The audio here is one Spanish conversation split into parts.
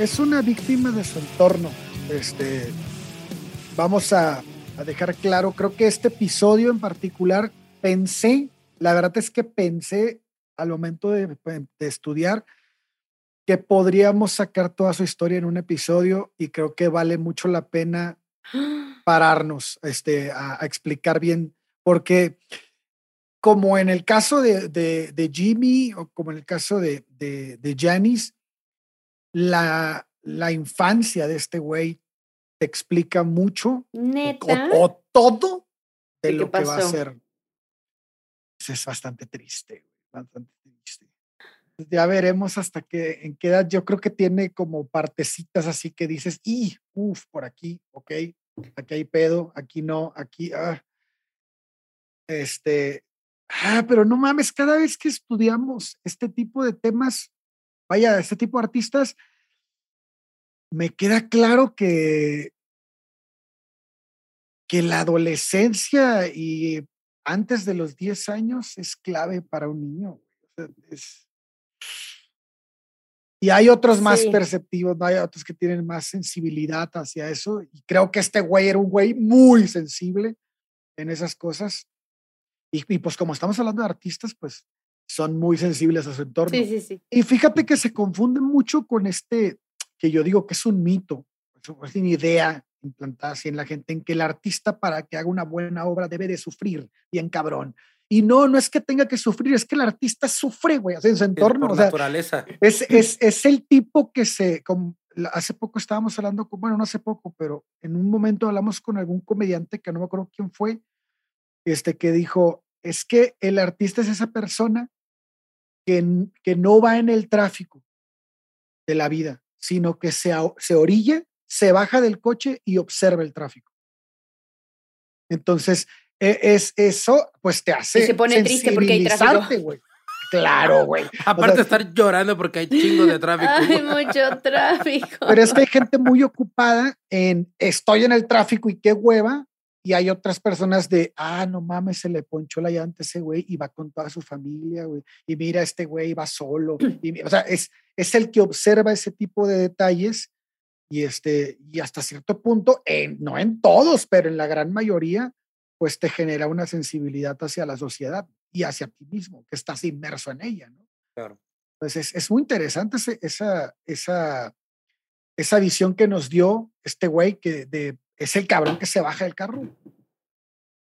es una víctima de su entorno. Este, vamos a, a dejar claro, creo que este episodio en particular pensé, la verdad es que pensé al momento de, de estudiar que podríamos sacar toda su historia en un episodio y creo que vale mucho la pena pararnos este, a, a explicar bien, porque como en el caso de, de, de Jimmy o como en el caso de, de, de Janice, la, la infancia de este güey te explica mucho Neta. o, o todo de ¿De qué lo que va a ser. Pues Es bastante triste, bastante triste. Pues Ya veremos hasta que en qué edad. Yo creo que tiene como partecitas así que dices, y, uff, por aquí, ok, aquí hay pedo, aquí no, aquí, ah. Este, ah, pero no mames, cada vez que estudiamos este tipo de temas, vaya, este tipo de artistas, me queda claro que, que la adolescencia y antes de los 10 años es clave para un niño. es- Y hay otros más Sí. perceptivos, ¿no? hay otros que tienen más sensibilidad hacia eso. Y creo que este güey era un güey muy sensible en esas cosas. Y, y pues como estamos hablando de artistas, pues son muy sensibles a su entorno. Sí, sí, sí. Y fíjate que se confunde mucho con este, que yo digo que es un mito, es una idea implantada así en la gente, en que el artista para que haga una buena obra debe de sufrir bien cabrón. Y no, no es que tenga que sufrir, es que el artista sufre, güey, en su entorno. por O sea, naturaleza. es, es, es el tipo que se, como hace poco estábamos hablando, con, bueno, no hace poco, pero en un momento hablamos con algún comediante que no me acuerdo quién fue, este que dijo, es que el artista es esa persona que, no va en el tráfico de la vida, sino que se, se orilla, se baja del coche y observa el tráfico. Entonces, e- es eso, pues te hace se pone triste porque hay tráfico. Claro, güey. O Aparte de estar llorando porque hay chingo de tráfico. Hay mucho tráfico. Pero es que hay gente muy ocupada en estoy en el tráfico y qué hueva. Y hay otras personas de, ah, no mames, se le ponchó la llanta a ese güey y va con toda su familia, güey. Y mira, este güey va solo. Y, o sea, es, es el que observa ese tipo de detalles y, este, y hasta cierto punto, en, no en todos, pero en la gran mayoría, pues te genera una sensibilidad hacia la sociedad y hacia ti mismo, que estás inmerso en ella, ¿no? Claro. Entonces es, es muy interesante ese- esa, esa, esa visión que nos dio este güey que de, es el cabrón que se baja del carro.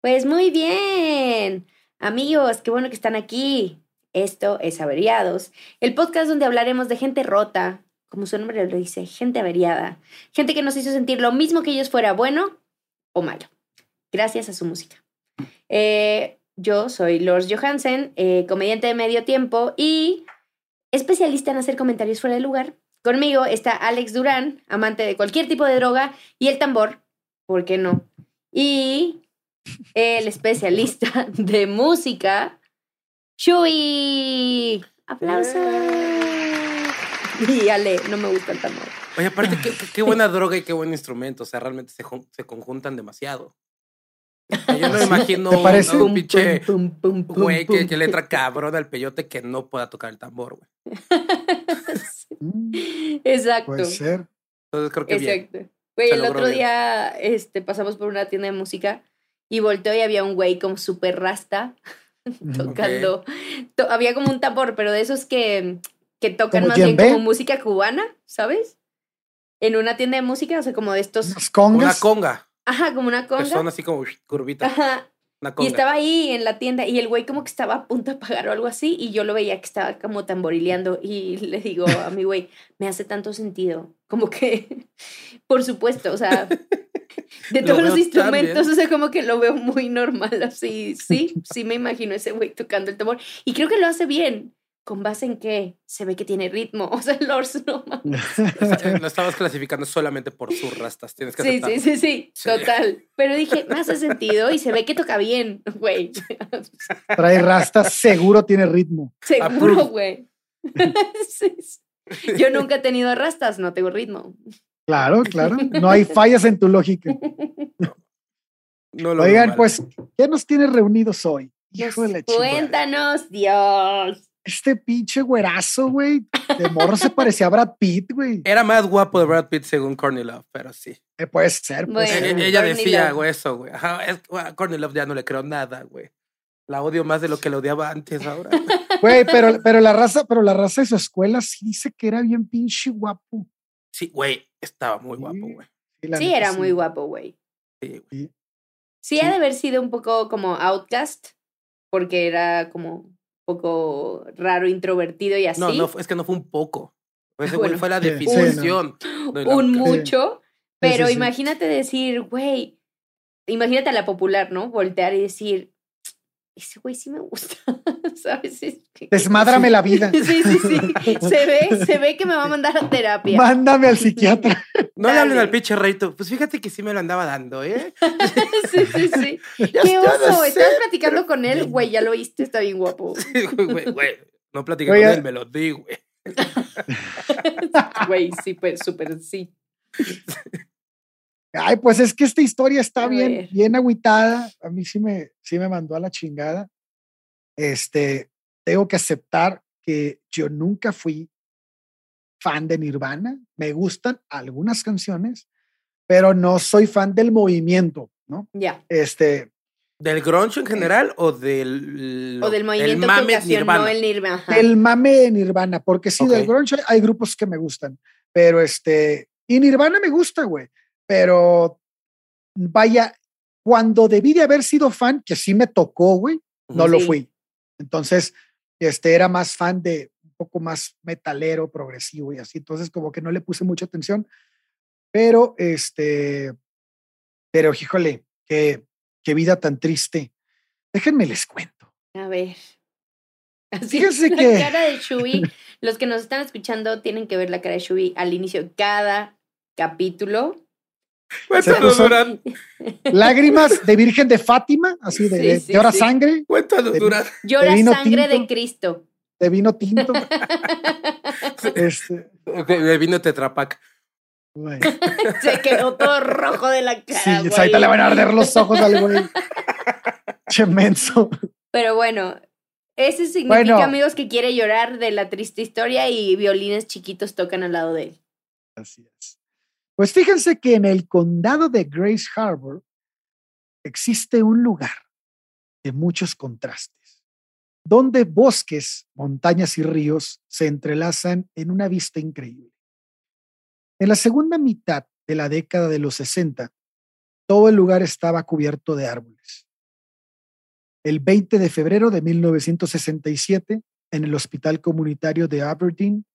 Pues muy bien. Amigos, qué bueno que están aquí. Esto es Averiados, el podcast donde hablaremos de gente rota, como su nombre lo dice, gente averiada, gente que nos hizo sentir lo mismo que ellos fuera bueno o malo, gracias a su música. Eh, yo soy Lors Johansen, eh, comediante de medio tiempo y especialista en hacer comentarios fuera de lugar. Conmigo está Alex Durán, amante de cualquier tipo de droga, y el tambor, ¿por qué no? Y el especialista de música, Shui. ¡Aplausos! Y Ale, no me gusta el tambor. Oye, aparte, qué, qué- buena droga y qué buen instrumento. O sea, realmente se, se conjuntan demasiado. Yo no me imagino ¿Te un- parece? a un pinche güey que, que le entra cabrón al peyote que no pueda tocar el tambor, güey. Mm, Exacto. puede ser. Entonces creo que bien. Güey, el otro bien. día este, pasamos por una tienda de música y volteó y había un güey como súper rasta tocando. to- había como un tambor, pero de esos que, que tocan ¿Como más bien como música cubana, ¿sabes? En una tienda de música, o sea, como de estos. Unas Una congas. conga. Ajá, como una Que son conga. así como uy, curvitas. Ajá. Y estaba ahí en la tienda y el güey como que estaba a punto de pagar o algo así y yo lo veía que estaba como tamborileando y le digo a mi güey, me hace tanto sentido, como que, por supuesto, o sea, de todos los instrumentos, o sea, como que lo veo muy normal, así, sí, sí me imagino ese güey tocando el tambor y creo que lo hace bien. ¿Con base en qué? Se ve que tiene ritmo. O sea, Lors no mames. Eh, Lo estabas clasificando solamente por sus rastas. Tienes que Sí, sí, sí, sí, Sí. total. Pero dije, me hace sentido y se ve que toca bien, güey. Trae rastas, seguro tiene ritmo. Seguro, güey. Sí, sí. Yo nunca he tenido rastas, no tengo ritmo. Claro, claro. No hay fallas en tu lógica. No lo Oigan, pues, ¿qué nos tiene reunidos hoy? Pues, cuéntanos, Dios. Este pinche güerazo, güey, de morro se parecía a Brad Pitt, güey. Era más guapo de Brad Pitt según Courtney Love, pero sí. Eh, puede ser, puede Bueno. ser. Eh, Ella Courtney decía, Love. güey, eso, güey. Ajá, es- güey, a Courtney Love ya no le creo nada, güey. La odio más de lo que la odiaba antes ahora. Güey, pero, pero la raza, pero la raza de su escuela sí dice que era bien pinche guapo. Sí, güey, estaba muy guapo, Sí. güey. Sí, era muy guapo, güey. Sí, güey. Sí, ha de haber sido un poco como outcast, porque era como poco raro, introvertido y así. No, no, fue- es que no fue un poco. Ese güey Bueno. fue la definición. un outcast. mucho, Sí, pero sí, sí. imagínate decir, güey, imagínate a la popular, ¿no? Voltear y decir, ese güey sí me gusta, ¿sabes? Desmádrame la vida. Sí, sí, sí. Se ve, se ve que me va a mandar a terapia. Mándame al psiquiatra. No le hablen Dale. al pinche reito. Pues fíjate que sí me lo andaba dando, ¿eh? Sí, sí, sí. Ya- ¿Qué oso? sé. Estabas platicando con él, güey, ya lo viste, está bien guapo. Güey, güey, no platiqué Güey, con ya- él, me lo di, güey. Güey, sí, pues súper sí. Ay, pues es que esta historia está bien, bien agüitada. A mí sí me, sí me mandó a la chingada. Este, tengo que aceptar que yo nunca fui fan de Nirvana. Me gustan algunas canciones, pero no soy fan del movimiento, ¿no? Ya. Este, ¿Del grunge en general o del. O del el movimiento que mame ocasionó Nirvana? el Nirvana. ajá. el mame de Nirvana, porque sí, del grunge hay grupos que me gustan, pero este, y Nirvana me gusta, güey, pero vaya, cuando debí de haber sido fan, que sí me tocó, güey, no lo fui. Entonces, este, era más fan de un poco más metalero, progresivo y así, entonces como que no le puse mucha atención, pero este, pero híjole, qué, qué vida tan triste. Déjenme les cuento. A ver. Así Fíjense es la que- cara de Shui. Los que nos están escuchando tienen que ver la cara de Shui al inicio de cada capítulo. Cuéntanos, Durán. Lágrimas de Virgen de Fátima, así de, Sí, de- sí, llora sí. sangre, Cuéntanos, De- Durán. Llora vino sangre de tinto. Cristo. de vino tinto. este, De vino Tetrapac. Se quedó todo rojo de la cara. Sí, güey. ahorita le van a arder los ojos al güey. Che menso. Pero bueno, eso significa, Bueno. amigos, que quiere llorar de la triste historia y violines chiquitos tocan al lado de él. Así es. Pues fíjense que en el condado de Grace Harbor existe un lugar de muchos contrastes, donde bosques, montañas y ríos se entrelazan en una vista increíble. En la segunda mitad de la década de los 60, todo el lugar estaba cubierto de árboles. El 20 de febrero de 1967, en el Hospital Comunitario de Aberdeen,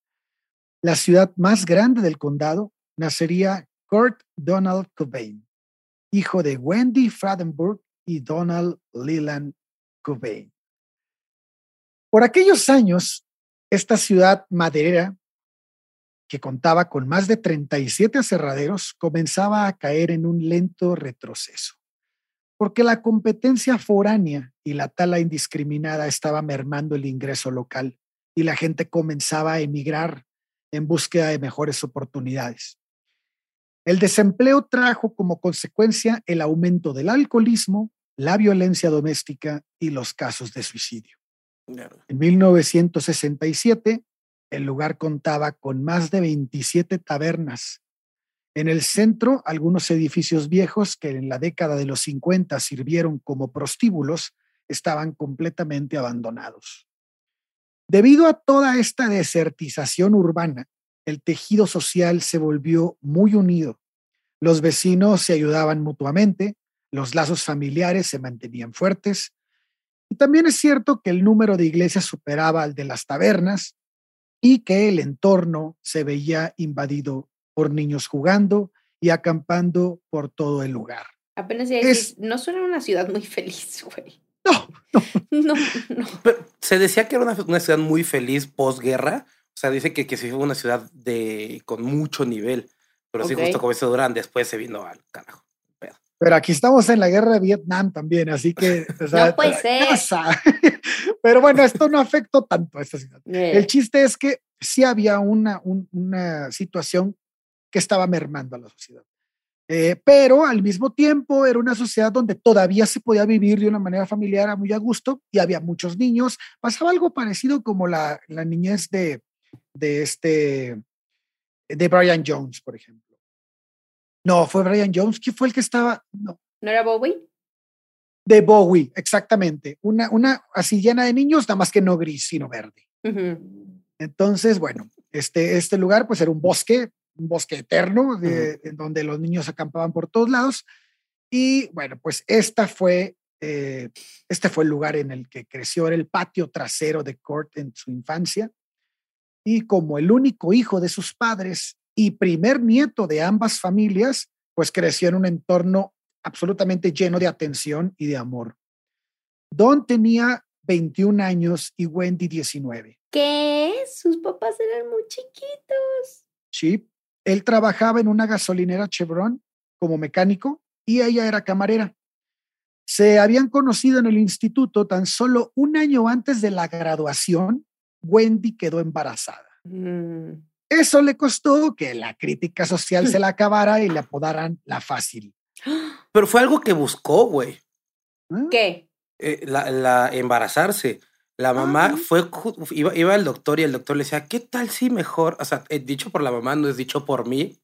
la ciudad más grande del condado, nacería Kurt Donald Cobain, hijo de Wendy Fradenburg y Donald Leland Cobain. Por aquellos años, esta ciudad maderera, que contaba con más de 37 aserraderos, comenzaba a caer en un lento retroceso, porque la competencia foránea y la tala indiscriminada estaba mermando el ingreso local y la gente comenzaba a emigrar en búsqueda de mejores oportunidades. El desempleo trajo como consecuencia el aumento del alcoholismo, la violencia doméstica y los casos de suicidio. En 1967, el lugar contaba con más de 27 tabernas. En el centro, algunos edificios viejos que en la década de los 50 sirvieron como prostíbulos estaban completamente abandonados. Debido a toda esta desertización urbana, el tejido social se volvió muy unido. Los vecinos se ayudaban mutuamente, los lazos familiares se mantenían fuertes, y también es cierto que el número de iglesias superaba al de las tabernas y que el entorno se veía invadido por niños jugando y acampando por todo el lugar. Apenas iba a Es- no suena una ciudad muy feliz, güey. No, No, no. Pero se decía que era una, una ciudad muy feliz posguerra. O sea, dice que, que sí fue una ciudad de, con mucho nivel. Pero sí, Ok. justo como dice Durán, después se vino al carajo. pero aquí estamos en la guerra de Vietnam también, así que... o sea, No puede ser. pasa. Pero bueno, esto no afectó tanto a esta ciudad. Eh, El chiste es que sí había una, un- una situación que estaba mermando a la sociedad. Eh, pero al mismo tiempo era una sociedad donde todavía se podía vivir de una manera familiar muy a gusto y había muchos niños. Pasaba algo parecido como la, la niñez de, de este, de Brian Jones, por ejemplo. No, fue Brian Jones. ¿Quién fue el que estaba? No. ¿No era Bowie? De Bowie, exactamente. Una, una así llena de niños, nada más que no gris, sino verde. Entonces, bueno, este, este lugar pues era un bosque, un bosque eterno, de, en donde los niños acampaban por todos lados. Y bueno, pues esta fue, eh, este fue el lugar en el que creció, era el patio trasero de Kurt en su infancia. Y como el único hijo de sus padres y primer nieto de ambas familias, pues creció en un entorno absolutamente lleno de atención y de amor. Don tenía 21 años y Wendy 19. ¿Qué? Sus papás eran muy chiquitos. Sí, él trabajaba en una gasolinera Chevron como mecánico y ella era camarera. Se habían conocido en el instituto tan solo un año antes de la graduación. Wendy quedó embarazada. Mm. Eso le costó que la crítica social se la acabara y le apodaran la fácil. Pero fue algo que buscó, güey. ¿Ah? ¿Qué? Eh, la, embarazarse. La mamá ah. fue, iba, iba al doctor y el doctor le decía, ¿qué tal si mejor, o sea, eh, dicho por la mamá, no es dicho por mí,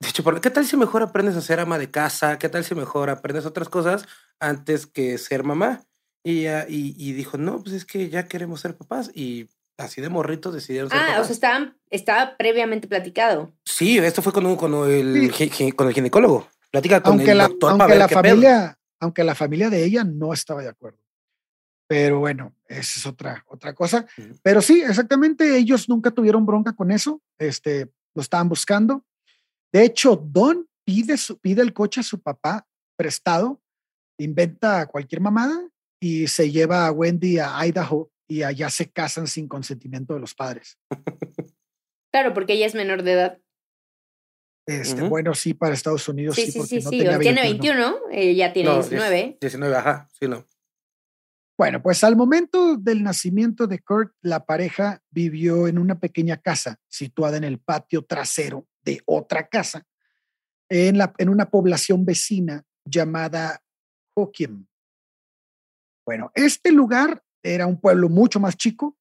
dicho por, ¿qué tal si mejor aprendes a ser ama de casa? ¿Qué tal si mejor aprendes otras cosas antes que ser mamá? Y, y, y dijo, no, pues es que ya queremos ser papás y así de morritos decidieron ser Ah, o sea, estaban, estaba previamente platicado. Sí, esto fue con, con, el, con el ginecólogo. Platica con aunque el la, doctor aunque la familia, aunque la familia de ella no estaba de acuerdo. Pero bueno, esa es otra, otra cosa. Pero sí, exactamente, ellos nunca tuvieron bronca con eso. Este, lo estaban buscando. De hecho, Don pide, su, pide el coche a su papá prestado, inventa cualquier mamada y se lleva a Wendy a Idaho y allá se casan sin consentimiento de los padres. Claro, porque ella es menor de edad. Este, Bueno, sí, para Estados Unidos sí. Sí, sí, sí, tiene 21, ella tiene 19. 19, ajá, sí, no. Bueno, pues al momento del nacimiento de Kurt, la pareja vivió en una pequeña casa situada en el patio trasero de otra casa, en, la, en una población vecina llamada Hokiem. Bueno, este lugar era un pueblo mucho más chico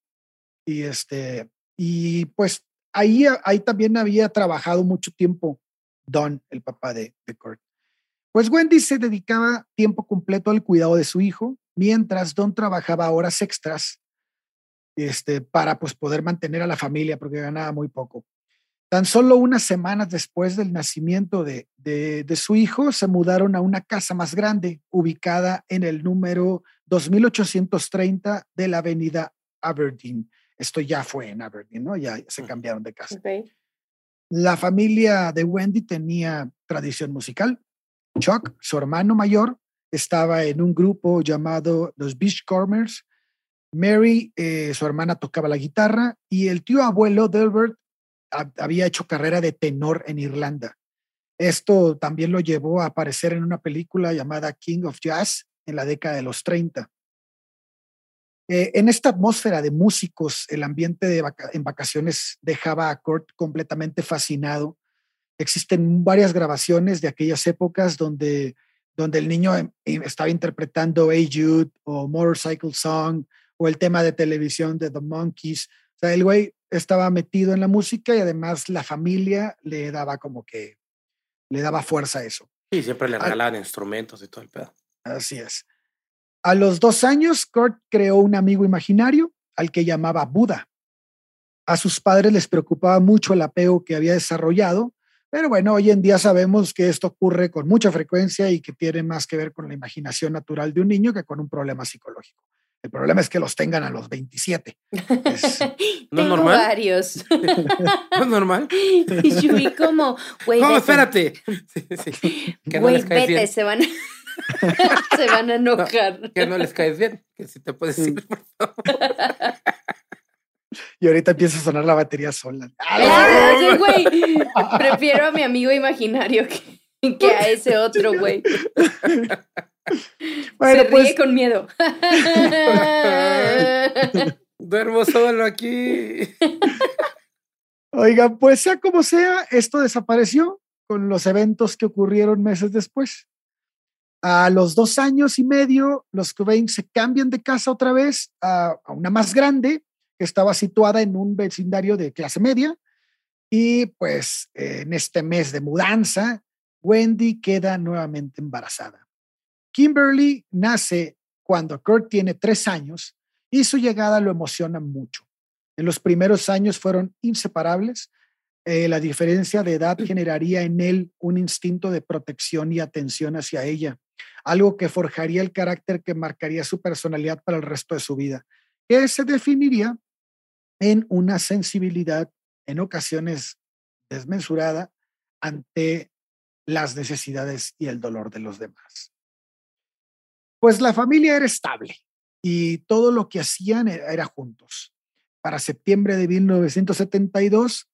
y este y pues ahí, ahí también había trabajado mucho tiempo Don, el papá de, de. Pues Wendy se dedicaba tiempo completo al cuidado de su hijo, mientras Don trabajaba horas extras este, para pues, poder mantener a la familia porque ganaba muy poco. Tan solo unas semanas después del nacimiento de, de, de, su hijo, se mudaron a una casa más grande, ubicada en el número 2830 de la avenida Aberdeen. Esto ya fue en Aberdeen, ¿no? Ya se cambiaron de casa. La familia de Wendy tenía tradición musical. Chuck, su hermano mayor, estaba en un grupo llamado los Beachcombers. Mary, eh, su hermana, tocaba la guitarra y el tío abuelo Delbert había hecho carrera de tenor en Irlanda. Esto también lo llevó a aparecer en una película llamada King of Jazz en la década de los 30. Eh, en esta atmósfera de músicos, el ambiente de en vacaciones dejaba a Kurt completamente fascinado. Existen varias grabaciones de aquellas épocas donde, donde el niño em, em, estaba interpretando Hey Jude o Motorcycle Song o el tema de televisión de The Monkeys. O sea, el güey estaba metido en la música y además la familia le daba como que, le daba fuerza a eso. Sí, siempre le regalaban instrumentos y todo el pedo. Así es. A los dos años, Kurt creó un amigo imaginario al que llamaba Buda. A sus padres les preocupaba mucho el apego que había desarrollado, pero bueno, hoy en día sabemos que esto ocurre con mucha frecuencia y que tiene más que ver con la imaginación natural de un niño que con un problema psicológico. El problema es que los tengan a los 27. ¿No es normal? varios. ¿No es normal? Y yo vi como, güey. No, espérate. Que no les vete, bien. se van a... Se van a enojar. que no les caes bien, que si te puedes decir, por favor. Y ahorita empieza a sonar la batería sola. Oye, güey, prefiero a mi amigo imaginario que, que a ese otro, güey. Bueno, Se ríe pues con miedo. Duermo solo aquí. Oiga, pues sea como sea, esto desapareció con los eventos que ocurrieron meses después. A los dos años y medio, los Cobain se cambian de casa otra vez a, una más grande, que estaba situada en un vecindario de clase media. Y pues en este mes de mudanza, Wendy queda nuevamente embarazada. Kimberly nace cuando Kurt tiene tres años y su llegada lo emociona mucho. En los primeros años fueron inseparables. Eh, la diferencia de edad generaría en él un instinto de protección y atención hacia ella algo que forjaría el carácter que marcaría su personalidad para el resto de su vida, que se definiría en una sensibilidad en ocasiones desmesurada ante las necesidades y el dolor de los demás. Pues la familia era estable y todo lo que hacían e-, era, juntos. Para septiembre de 1972,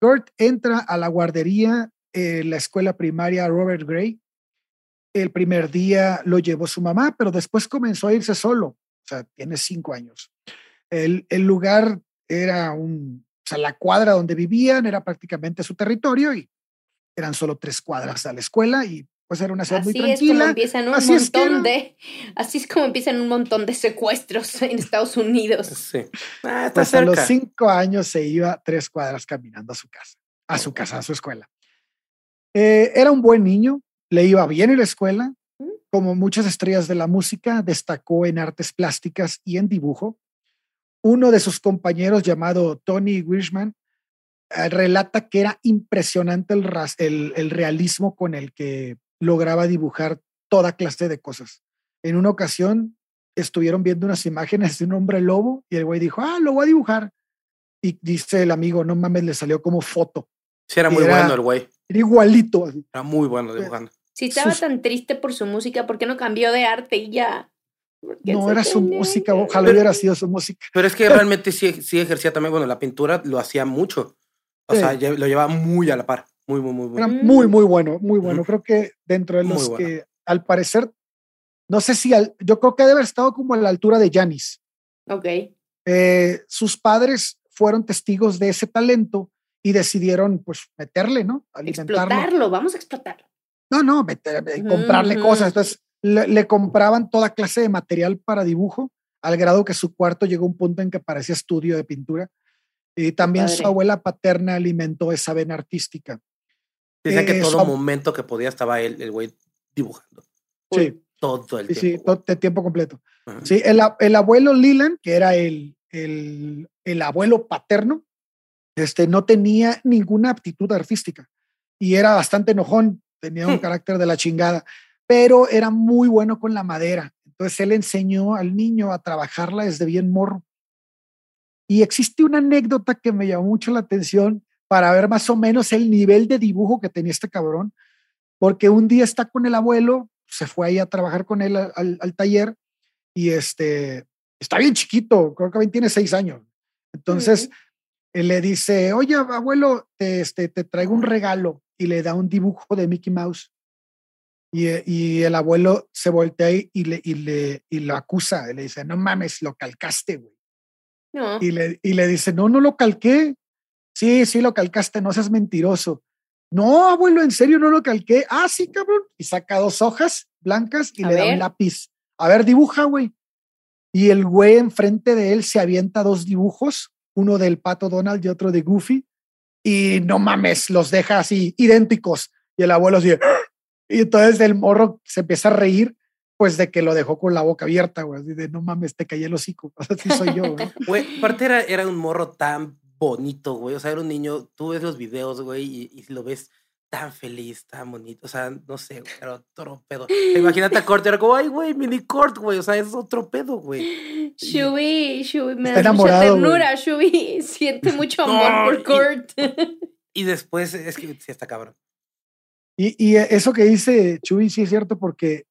Kurt entra a la guardería en la escuela primaria Robert Gray el primer día lo llevó su mamá, pero después comenzó a irse solo. O sea, tiene cinco años. El, el lugar era un, o sea, la cuadra donde vivían era prácticamente su territorio y eran solo tres cuadras a la escuela y pues era una ciudad muy tranquila. Es como empiezan un montón de, así es como empiezan un montón de secuestros en Estados Unidos. Sí. Ah, pues a los cinco años se iba tres cuadras caminando a su casa, a su casa, a su escuela. Eh, era un buen niño, le iba bien en la escuela, como muchas estrellas de la música, destacó en artes plásticas y en dibujo. Uno de sus compañeros, llamado Tony Wishman, eh, relata que era impresionante el, el, realismo con el que lograba dibujar toda clase de cosas. En una ocasión estuvieron viendo unas imágenes de un hombre lobo y el güey dijo, ah, lo voy a dibujar. Y dice el amigo, no mames, le salió como foto. Sí, era muy bueno el güey. Era igualito. Era muy bueno dibujando. Si estaba tan triste por su música, ¿por qué no cambió de arte y ya? No era su música, ojalá hubiera sido su música. Pero es que realmente sí, sí ejercía también, bueno, la pintura lo hacía mucho. O sea, lo llevaba muy a la par. Muy, muy, muy bueno. Era muy, muy bueno, muy bueno. Creo que dentro de los que, al parecer, no sé si, yo creo que debe haber estado como a la altura de Janis. Ok. Eh, sus padres fueron testigos de ese talento y decidieron, pues, meterle, ¿no? Alimentarlo. Explotarlo, vamos a explotarlo. No, no, eh, comprarle cosas. Entonces, le, compraban toda clase de material para dibujo, al grado que su cuarto llegó a un punto en que parecía estudio de pintura. Y también su abuela paterna alimentó esa vena artística. Dice que todo momento que podía estaba él, el güey, dibujando. Sí. Todo el tiempo. Sí, todo el tiempo completo. Sí, el, el, abuelo Leland, que era el, el, el, abuelo paterno, este, no tenía ninguna aptitud artística y era bastante enojón tenía un carácter de la chingada, pero era muy bueno con la madera. Entonces él enseñó al niño a trabajarla desde bien morro. Y existe una anécdota que me llamó mucho la atención para ver más o menos el nivel de dibujo que tenía este cabrón, porque un día está con el abuelo, se fue ahí a trabajar con él al, taller y este, está bien chiquito, creo que tiene seis años. Entonces, él le dice, oye, abuelo, este, te traigo un regalo y le da un dibujo de Mickey Mouse. Y, y el abuelo se voltea y le, y le y lo acusa. Y le dice, no mames, lo calcaste, güey. No. Y, le, y le dice, no, no lo calqué. Sí, sí lo calcaste, no seas mentiroso. No, abuelo, en serio no lo calqué. Ah, sí, cabrón. Y saca dos hojas blancas y le da un lápiz. A ver, dibuja, güey. Y el güey enfrente de él se avienta dos dibujos, uno del pato Donald y otro de Goofy y no mames, los deja así idénticos. Y el abuelo así, y entonces el morro se empieza a reír, pues de que lo dejó con la boca abierta, güey, así de no mames, te callé el hocico, así soy yo, güey. Güey, aparte era, era un morro tan bonito, güey, o sea, era un niño, tú ves los videos, güey, y, y lo ves tan feliz, tan bonito. O sea, no sé, era otro pedo. Imagínate a Kurt, era como, ay, güey, mini Kurt, güey. O sea, es otro pedo, güey. Shubi, Shubi, me da mucha ternura. Shubi siente mucho amor por Kurt. Y, después, es que sí está cabrón. Y, y eso que dice Shubi sí es cierto porque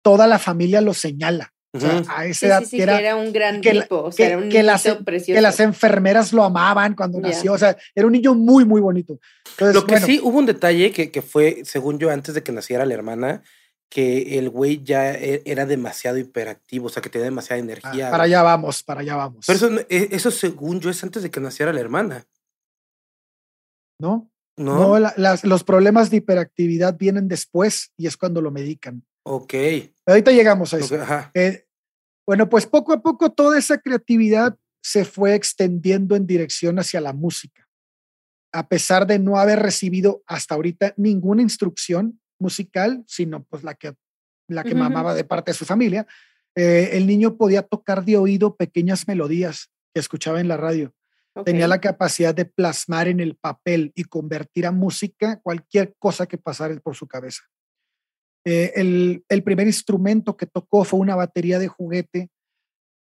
toda la familia lo señala. O sea, a esa edad que era, un gran tipo, o sea, era un que las, precioso. que las enfermeras lo amaban cuando nació, o sea, era un niño muy, muy bonito. lo que sí, hubo un detalle que, que, fue, según yo, antes de que naciera la hermana, que el güey ya e, era demasiado hiperactivo, o sea, que tenía demasiada ah, energía. para allá vamos, para allá vamos. Pero eso, e, eso, según yo, es antes de que naciera la hermana. ¿No? No, los problemas de hiperactividad vienen después y es cuando lo medican. Ok. Ahorita llegamos a eso. Eh, bueno, pues poco a poco toda esa creatividad se fue extendiendo en dirección hacia la música. A pesar de no haber recibido hasta ahorita ninguna instrucción musical, sino pues la que, la que mamaba de parte de su familia, eh, el niño podía tocar de oído pequeñas melodías que escuchaba en la radio. Tenía la capacidad de plasmar en el papel y convertir a música cualquier cosa que pasara por su cabeza. Eh, el, el, primer instrumento que tocó fue una batería de juguete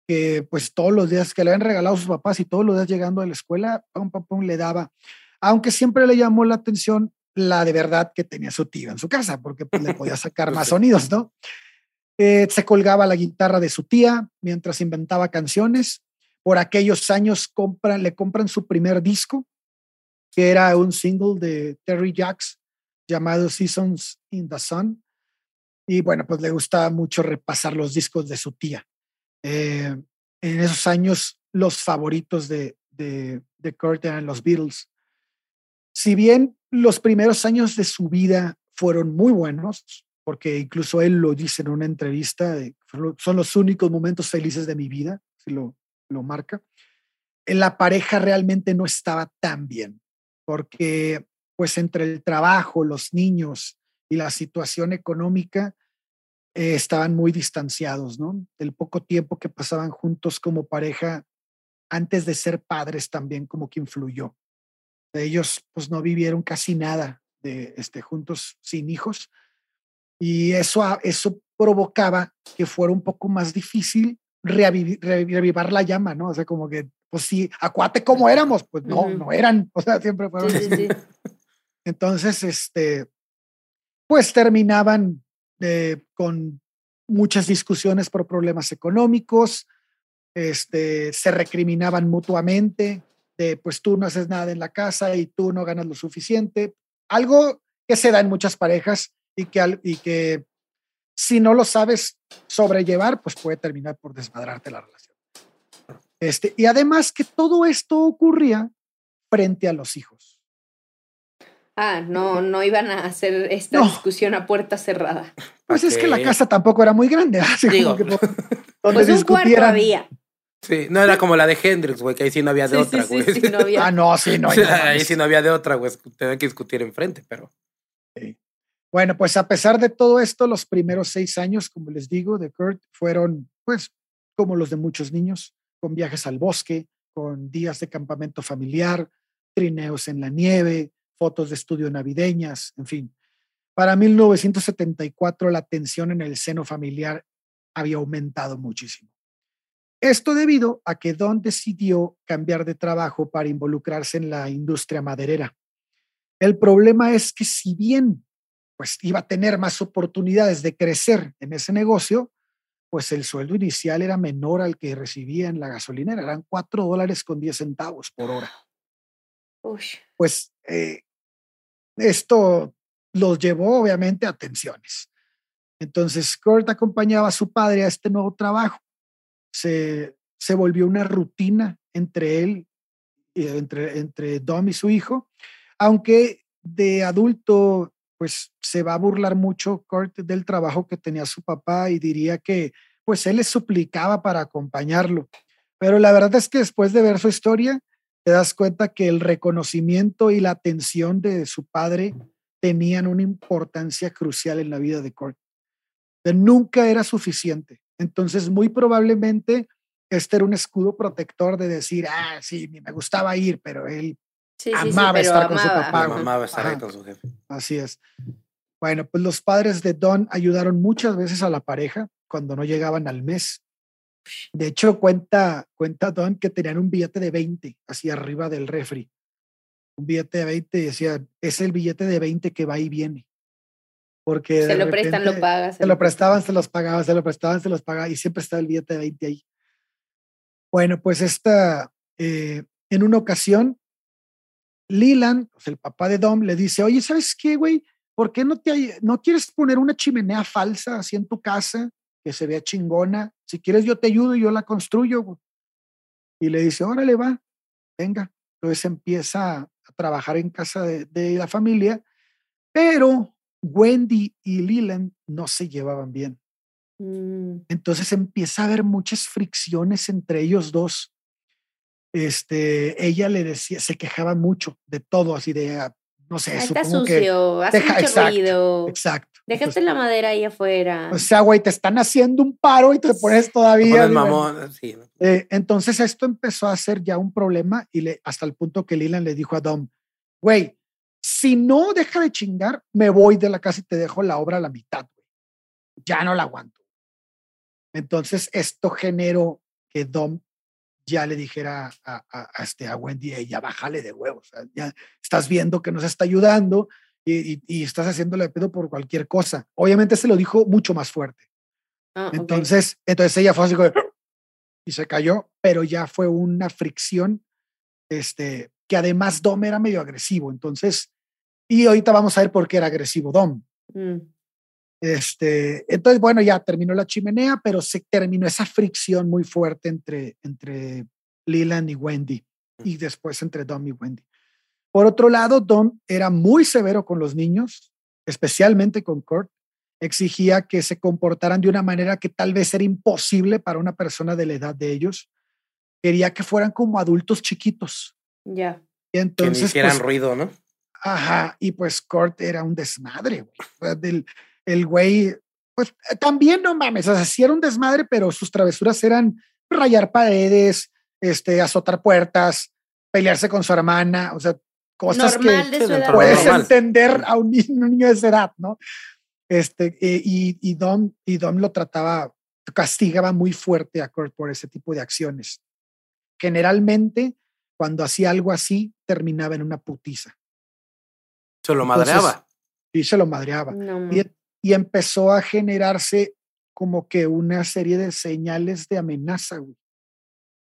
que pues todos los días que le habían regalado sus papás y todos los días llegando a la escuela, pum, pum, pum, le daba. Aunque siempre le llamó la atención la de verdad que tenía su tío en su casa, porque pues, le podía sacar más sonidos, ¿no? Eh, se colgaba la guitarra de su tía mientras inventaba canciones por aquellos años compran, le compran su primer disco, que era un single de Terry Jacks llamado Seasons in the Sun. Y bueno, pues le gustaba mucho repasar los discos de su tía. Eh, en esos años, los favoritos de, de, de Kurt eran los Beatles. Si bien los primeros años de su vida fueron muy buenos, porque incluso él lo dice en una entrevista, son los únicos momentos felices de mi vida, si lo, lo marca, la pareja realmente no estaba tan bien, porque pues entre el trabajo, los niños y la situación económica eh, estaban muy distanciados, ¿no? El poco tiempo que pasaban juntos como pareja antes de ser padres también como que influyó. Ellos pues no vivieron casi nada de este, juntos sin hijos y eso, eso provocaba que fuera un poco más difícil reavivar la llama, ¿no? O sea, como que, pues sí, acuate como éramos, pues no, no eran, o sea, siempre fueron así. Entonces, este, pues terminaban eh, con muchas discusiones por problemas económicos, este, se recriminaban mutuamente, de pues tú no haces nada en la casa y tú no ganas lo suficiente, algo que se da en muchas parejas y que, y que si no lo sabes sobrellevar, pues puede terminar por desmadrarte la relación. Este, y además que todo esto ocurría frente a los hijos. Ah, no, no iban a hacer esta discusión a puerta cerrada. Pues es que la casa tampoco era muy grande. Así Digo, que, pues un cuarto había. Sí, no era como la de Hendrix, güey, que ahí sí no había de otra, güey. Sí, no había. Ah, no, sí, no. ahí sí no había de otra, güey. Tenían que discutir enfrente, pero. Sí. Bueno, pues a pesar de todo esto, los primeros seis años, como les digo, de Kurt fueron, pues, como los de muchos niños, con viajes al bosque, con días de campamento familiar, trineos en la nieve, fotos de estudio navideñas, en fin. Para 1974 la tensión en el seno familiar había aumentado muchísimo. Esto debido a que Don decidió cambiar de trabajo para involucrarse en la industria maderera. El problema es que si bien pues iba a tener más oportunidades de crecer en ese negocio, pues el sueldo inicial era menor al que recibía en la gasolinera, eran cuatro dólares con diez centavos por hora. Pues eh, esto los llevó obviamente a tensiones. Entonces, Kurt acompañaba a su padre a este nuevo trabajo. Se, se volvió una rutina entre él, eh, entre, entre Dom y su hijo, aunque de adulto pues se va a burlar mucho Kurt del trabajo que tenía su papá y diría que pues él le suplicaba para acompañarlo. Pero la verdad es que después de ver su historia, te das cuenta que el reconocimiento y la atención de su padre tenían una importancia crucial en la vida de Kurt. nunca era suficiente. Entonces, muy probablemente este era un escudo protector de decir, ah, sí, me gustaba ir, pero él amaba estar con su papá. Amaba estar con su jefe. Así es. Bueno, pues los padres de Don ayudaron muchas veces a la pareja cuando no llegaban al mes. De hecho, cuenta, cuenta Don que tenían un billete de 20 así arriba del refri. Un billete de 20 y decía, es el billete de 20 que va y viene. Porque se lo prestan, lo pagas. Se, lo prestaban, se los pagaban, se lo prestaban, se los pagaban y siempre estaba el billete de 20 ahí. Bueno, pues esta, eh, en una ocasión, Leland, el papá de Dom, le dice, oye, ¿sabes qué, güey? ¿Por qué no, te, no quieres poner una chimenea falsa así en tu casa que se vea chingona? Si quieres yo te ayudo y yo la construyo. Y le dice, órale, va, venga. Entonces empieza a trabajar en casa de, de la familia, pero Wendy y Leland no se llevaban bien. Mm, Entonces empieza a haber muchas fricciones entre ellos dos. Este, ella le decía, se quejaba mucho de todo, así de, ah, no sé, está supongo que- sucio, hace Deja- mucho exacto, ruido. exacto. Dejaste la madera ahí afuera. O sea, güey, te están haciendo un paro y te pones Te todavía. pones digo, mamón, sí, ¿no? Eh, entonces esto empezó a ser ya un problema y le, hasta el punto que Leland le dijo a Dom, güey, si no deja de chingar, me voy de la casa y te dejo la obra a la mitad, güey. Ya no la aguanto. Entonces esto generó que Dom ya le dijera a, a- a este, a Wendy, "Ey, ya bájale de huevos, ya estás viendo que nos está ayudando y, y- y estás haciéndole pedo por cualquier cosa. Obviamente se lo dijo mucho más fuerte. Ah. Entonces, entonces ella fue así como y se cayó, pero ya fue una fricción, este, que además Dom era medio agresivo. Entonces, y ahorita vamos a ver por qué era agresivo Dom. Mm, Este, entonces, bueno, ya terminó la chimenea, pero se terminó esa fricción muy fuerte entre, entre Leland y Wendy y después entre Dom y Wendy. Por otro lado, Dom era muy severo con los niños, especialmente con Kurt. Exigía que se comportaran de una manera que tal vez era imposible para una persona de la edad de ellos. Quería que fueran como adultos chiquitos. ya. Y Que no entonces, hicieran pues, ruido, ¿no? Ajá, y pues Kurt era un desmadre, güey. El güey, pues eh, también no mames, o sea, sí era un desmadre, pero sus travesuras eran rayar paredes, este, azotar puertas, pelearse con su hermana, o sea, cosas Normal que puedes normal. entender a un niño, un niño de esa edad, ¿no? Este, eh, y, y, Dom, y Dom lo trataba, castigaba muy fuerte a Kurt por ese tipo de acciones. Generalmente, cuando hacía algo así, terminaba en una putiza Se lo Entonces, madreaba. y se lo madreaba. No, Y, y empezó a generarse como que una serie de señales de amenaza. güey.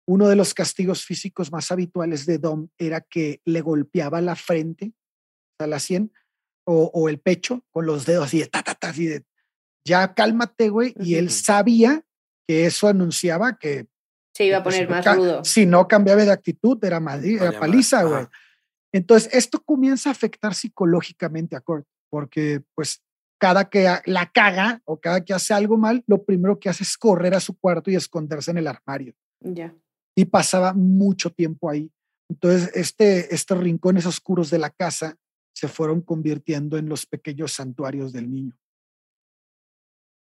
Uno de los castigos físicos más habituales de Dom era que le golpeaba la frente, a la sien, o, o el pecho con los dedos así de ta, ta, ta, así de ya cálmate, güey. Y él sabía que eso anunciaba que se iba a pues, poner más rudo. Si no cambiaba de actitud, era, madri- era paliza, güey. Entonces, esto comienza a afectar psicológicamente a Kurt, porque pues cada que la caga o cada que hace algo mal, lo primero que hace es correr a su cuarto y esconderse en el armario. Ya. Y pasaba mucho tiempo ahí. Entonces, este, estos rincones oscuros de la casa se fueron convirtiendo en los pequeños santuarios del niño.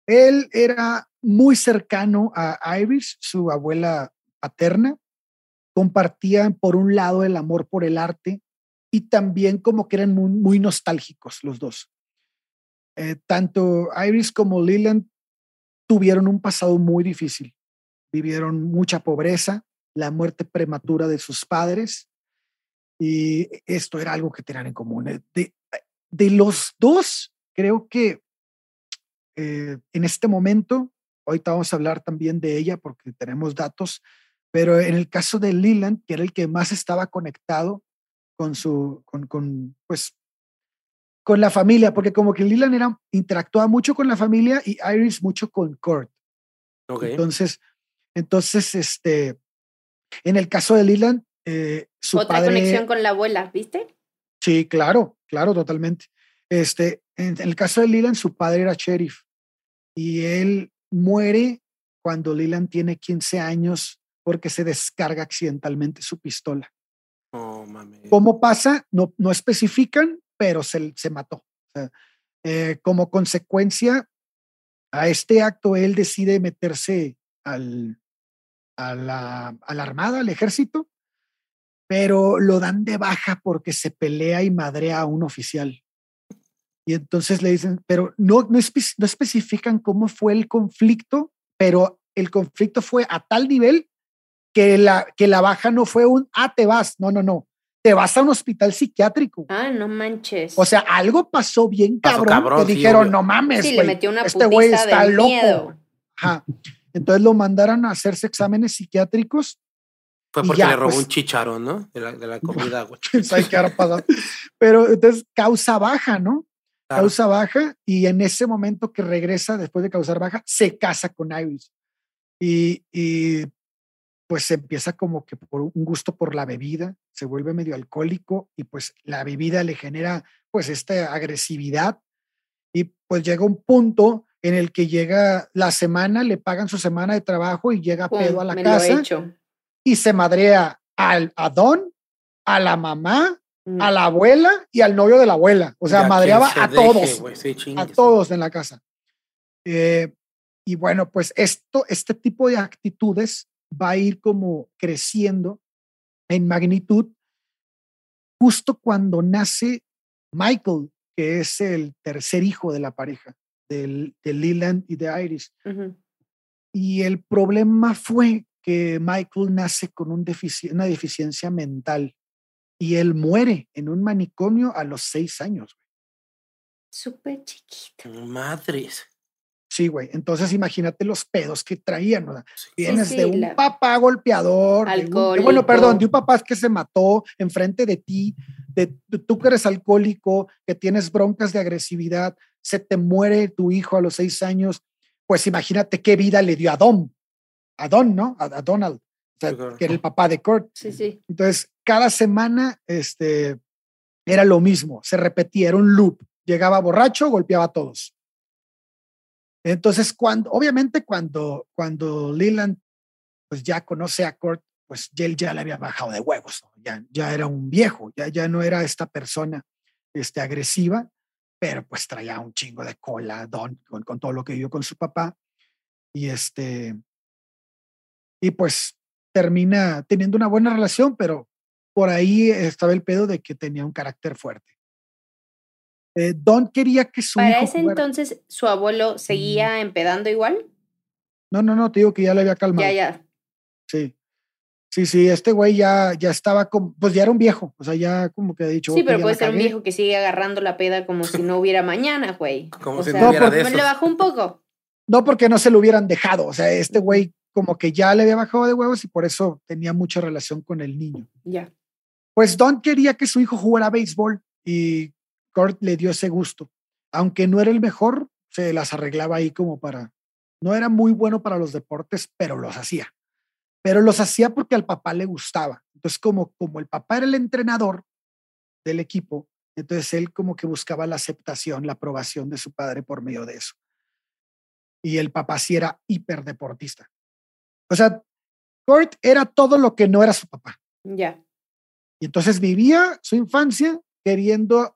Él era muy cercano a Iris, su abuela paterna. Compartían, por un lado, el amor por el arte y también como que eran muy, muy nostálgicos los dos. Eh, tanto Iris como Leland tuvieron un pasado muy difícil. Vivieron mucha pobreza, la muerte prematura de sus padres y esto era algo que tenían en común. Eh, De, de los dos, creo que eh, en este momento, ahorita vamos a hablar también de ella porque tenemos datos, pero en el caso de Leland, que era el que más estaba conectado con su, con, con pues, con la familia, porque como que Leland era, interactuaba mucho con la familia y Iris mucho con Kurt. Ok. Entonces, entonces, este, en el caso de Leland, eh, su Otra padre, conexión con la abuela, ¿viste? Sí, claro, claro, totalmente. Este, en, en el caso de Leland, su padre era sheriff y él muere cuando Leland tiene 15 años porque se descarga accidentalmente su pistola. No mames. ¿Cómo pasa? No, no especifican, pero se, se mató. Eh, como consecuencia a este acto, él decide meterse al, a, la, a la armada, al ejército, pero lo dan de baja porque se pelea y madrea a un oficial. Y entonces le dicen, pero no, no, espe- no especifican cómo fue el conflicto, pero el conflicto fue a tal nivel que la, que la baja no fue un, ah, te vas, no, no, no, te vas a un hospital psiquiátrico. Ah, no manches. O sea, algo pasó bien Pasó cabrón, cabrón, que sí, dijeron, obvio. no mames, sí, le metió una este güey está de loco. miedo. Ajá. Entonces lo mandaron a hacerse exámenes psiquiátricos. Fue porque ya, le robó pues. un chicharón, ¿no? De la, de la comida, güey. quién sabe qué habrá pasado. Pero entonces causa baja, ¿no? Claro. Causa baja y en ese momento que regresa después de causar baja, se casa con Iris. Y, y pues empieza como que por un gusto por la bebida, se vuelve medio alcohólico y pues la bebida le genera pues esta agresividad y pues llega un punto en el que llega la semana, le pagan su semana de trabajo y llega pedo a la casa y se madrea al, a Don, a la mamá, mm. a la abuela y al novio de la abuela. O sea, madreaba a todos, a todos en la casa. Eh, y bueno, pues esto, este tipo de actitudes va a ir como creciendo en magnitud justo cuando nace Michael, que es el tercer hijo de la pareja, de Leland y de Iris. Y el problema fue que Michael nace con un una deficiencia mental y él muere en un manicomio a los seis años. Súper chiquito. Madres. Sí, güey. Entonces imagínate los pedos que traían. ¿no? Vienes de un papá golpeador. bueno, perdón, de un papá que se mató enfrente de ti, de, tú que eres alcohólico, que tienes broncas de agresividad, se te muere tu hijo a los seis años. Pues imagínate qué vida le dio a Don. A Don, ¿no? A, Donald, que era el papá de Kurt. Sí, sí. Entonces, cada semana este, era lo mismo, se repetía, era un loop. Llegaba borracho, golpeaba a todos entonces, cuando, obviamente, cuando, cuando Leland pues ya conoce a Kurt, pues él ya le había bajado de huevos, ya, ya era un viejo, ya, ya no era esta persona este, agresiva, pero pues traía un chingo de cola, Don, con, con todo lo que vivió con su papá. Y este, y pues termina teniendo una buena relación, pero por ahí estaba el pedo de que tenía un carácter fuerte. Eh, Don quería que su Para ese entonces, ¿su abuelo seguía empedando igual? No, no, no, te digo que ya le había calmado. Ya, ya. Sí. Sí, sí, este güey ya, ya estaba como, pues ya era un viejo, o sea, ya como que ha dicho. Sí, pero puede ser un viejo que sigue agarrando la peda como si no hubiera mañana, güey. Como si no hubiera de Le bajó un poco. No, porque no se lo hubieran dejado, o sea, este güey como que ya le había bajado de huevos y por eso tenía mucha relación con el niño. Ya. Pues Don quería que su hijo jugara béisbol y Kurt le dio ese gusto. Aunque no era el mejor, se las arreglaba ahí como para... No era muy bueno para los deportes, pero los hacía. Pero los hacía porque al papá le gustaba. Entonces, como, como el papá era el entrenador del equipo, entonces él como que buscaba la aceptación, la aprobación de su padre por medio de eso. Y el papá sí era hiperdeportista. O sea, Kurt era todo lo que no era su papá. Ya. Y entonces vivía su infancia queriendo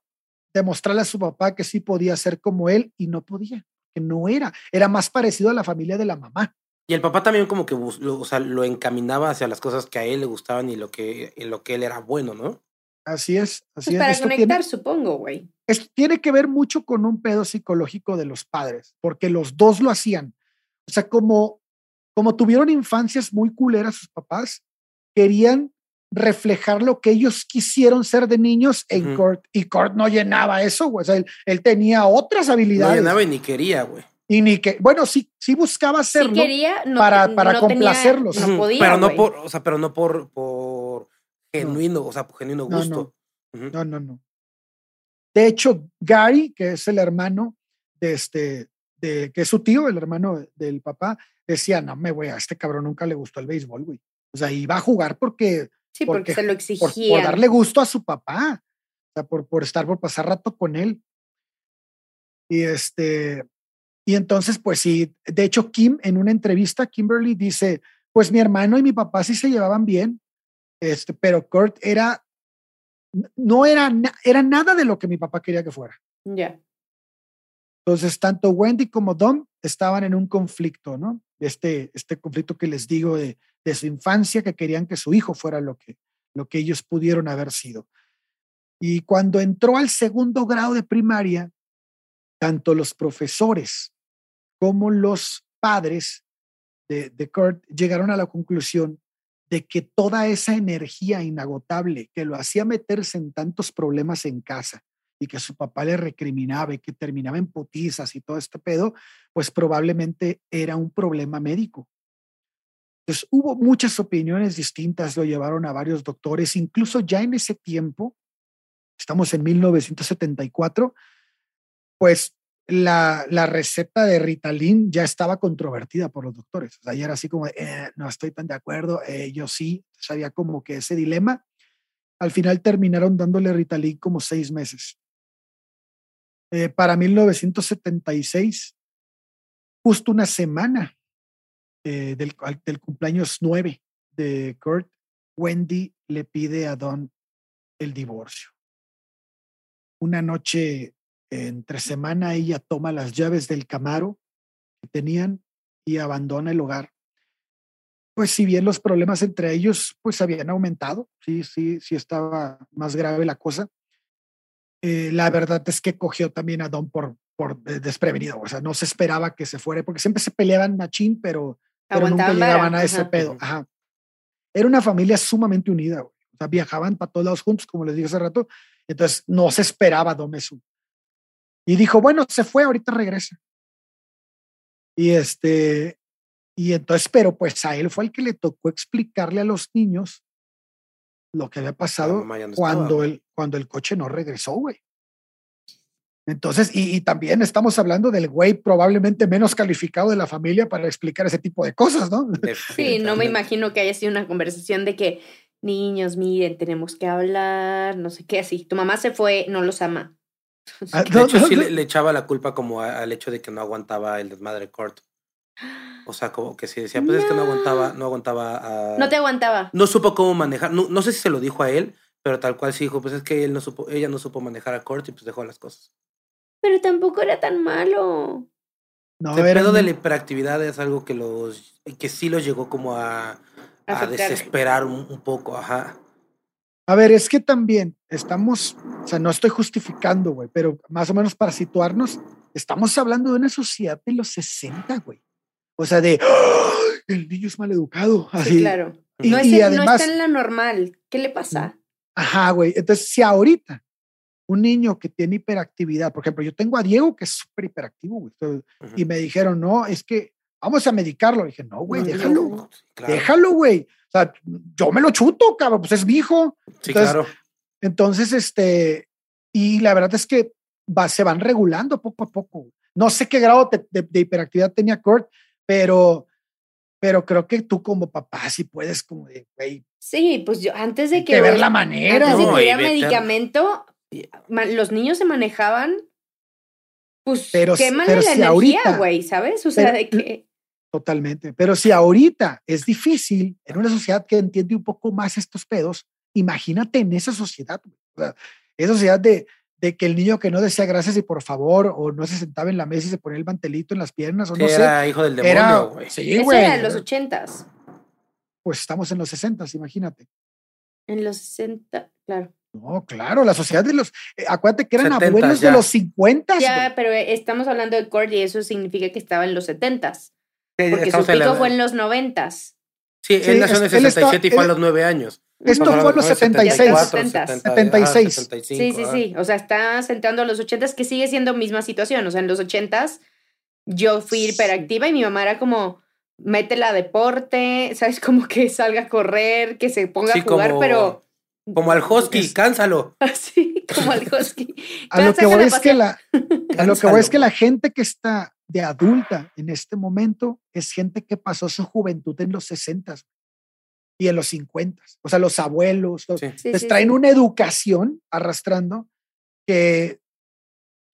demostrarle a su papá que sí podía ser como él y no podía, que no era, era más parecido a la familia de la mamá. Y el papá también como que lo, o sea, lo encaminaba hacia las cosas que a él le gustaban y lo que, en lo que él era bueno, ¿no? Así es, así pues es. Para conectar, supongo, güey. Esto tiene que ver mucho con un pedo psicológico de los padres, porque los dos lo hacían. O sea, como, como tuvieron infancias muy culeras sus papás, querían reflejar lo que ellos quisieron ser de niños en Kurt. Y Kurt no llenaba eso, güey. O sea, él, tenía otras habilidades. No llenaba y ni quería, güey. Y ni que, bueno, sí, sí buscaba hacerlo sí quería, para, para complacerlos. no podía, pero no por, o sea, pero no por, por genuino, o sea, por genuino gusto. No no. no, De hecho, Gary, que es el hermano de este, de, que es su tío, el hermano del papá, decía, no me voy a este cabrón nunca le gustó el béisbol, güey. O sea, iba a jugar porque Sí, porque, se lo exigía. Por, darle gusto a su papá, o sea, por, por estar, por pasar rato con él. Y este, y entonces, pues sí, de hecho, Kim, en una entrevista, Kimberly dice, pues mi hermano y mi papá sí se llevaban bien, este, pero Kurt era, no era, era nada de lo que mi papá quería que fuera. Ya. Entonces, tanto Wendy como Dom estaban en un conflicto, ¿no? Este, este conflicto que les digo de, de su infancia, que querían que su hijo fuera lo que, lo que ellos pudieron haber sido. Y cuando entró al segundo grado de primaria, tanto los profesores como los padres de, de Kurt llegaron a la conclusión de que toda esa energía inagotable que lo hacía meterse en tantos problemas en casa, y que su papá le recriminaba y que terminaba en potizas y todo este pedo, pues probablemente era un problema médico. Entonces hubo muchas opiniones distintas, lo llevaron a varios doctores, incluso ya en ese tiempo, estamos en 1974, pues la, la, receta de Ritalin ya estaba controvertida por los doctores. O sea, ya era así como, eh, no estoy tan de acuerdo, eh, yo sí, sabía como que ese dilema. Al final terminaron dándole Ritalin como seis meses. Eh, para 1976, justo una semana del, del cumpleaños nueve de Kurt, Wendy le pide a Don el divorcio. Una noche entre semana ella toma las llaves del Camaro que tenían y abandona el hogar. Pues si bien los problemas entre ellos pues habían aumentado, sí, sí, sí estaba más grave la cosa. Eh, la verdad es que cogió también a Don por, por desprevenido, o sea, no se esperaba que se fuera, porque siempre se peleaban machín, pero, pero nunca llegaban a ese pedo. Ajá. Era una familia sumamente unida, o sea, viajaban para todos lados juntos, como les dije hace rato, entonces no se esperaba Don eso. Y dijo, bueno, se fue, ahorita regresa. Y este, y entonces, pero pues a él fue el que le tocó explicarle a los niños lo que había pasado cuando, el, cuando el coche no regresó, güey. Entonces, y, y, también estamos hablando del güey probablemente menos calificado de la familia para explicar ese tipo de cosas, ¿no? Sí, no me imagino que haya sido una conversación de que, niños, miren, tenemos que hablar, no sé qué, así. Tu mamá se fue, no los ama. Ah, de hecho, sí le, echaba la culpa como al hecho de que no aguantaba el desmadre Kurt. O sea, como que si decía, pues es que no aguantaba, no aguantaba No te aguantaba. No supo cómo manejar. No, no sé si se lo dijo a él, pero tal cual sí dijo, pues es que él no supo, ella no supo manejar a Kurt y pues dejó las cosas. Pero tampoco era tan malo. No, el pedo de la hiperactividad es algo que los que sí los llegó como a, a desesperar un, un, poco, ajá. A ver, es que también estamos, o sea, no estoy justificando, güey, pero más o menos para situarnos, estamos hablando de una sociedad de los 60, güey. O sea, de el niño es maleducado. Así. Sí, claro. Y, no, es, además, no está en la normal. ¿Qué le pasa? Ajá, güey. Entonces, si ahorita un niño que tiene hiperactividad, por ejemplo, yo tengo a Diego que es súper hiperactivo, güey, y me dijeron, no, es que vamos a medicarlo. dije, no, güey, déjalo. Déjalo, güey. O sea, yo me lo chuto, cabrón, pues es mi hijo. Sí, claro. Entonces, este, y la verdad es que va, se van regulando poco a poco. No sé qué grado de, hiperactividad tenía Kurt, pero, pero creo que tú como papá sí puedes como de, güey. Sí, pues yo antes de que... De ver la manera. Antes de que medicamento, los niños se manejaban, pues pero, quémale la energía, güey, ¿sabes? O sea, de que... Totalmente. Pero si ahorita es difícil en una sociedad que entiende un poco más estos pedos, imagínate en esa sociedad, esa sociedad de, de que el niño que no decía gracias y por favor, o no se sentaba en la mesa y se ponía el mantelito en las piernas, o no era hijo del demonio, güey. Sí, güey. era en los ochentas. Pues estamos en los sesentas, imagínate. En los sesenta, claro. No, claro, la sociedad de los. Eh, acuérdate que eran abuelos de los 50. Ya, pero estamos hablando de Cord y eso significa que estaba en los setentas. Porque su pico fue en los noventas. Sí, él nació en el 67 y fue a los nueve años. Esto fue en los 76. 76. sí, sí, sí. O sea, está centrando a los ochentas, que sigue siendo misma situación. O sea, en los ochentas yo fui hiperactiva y mi mamá era como, métela a deporte, ¿sabes? Como que salga a correr, que se ponga a jugar, pero... Como al husky, cánsalo. Así, como al husky. a lo que voy es que la, a lo que voy es que la gente que está de adulta en este momento es gente que pasó su juventud en los 60 y en los 50. O sea, los abuelos les traen una educación arrastrando que,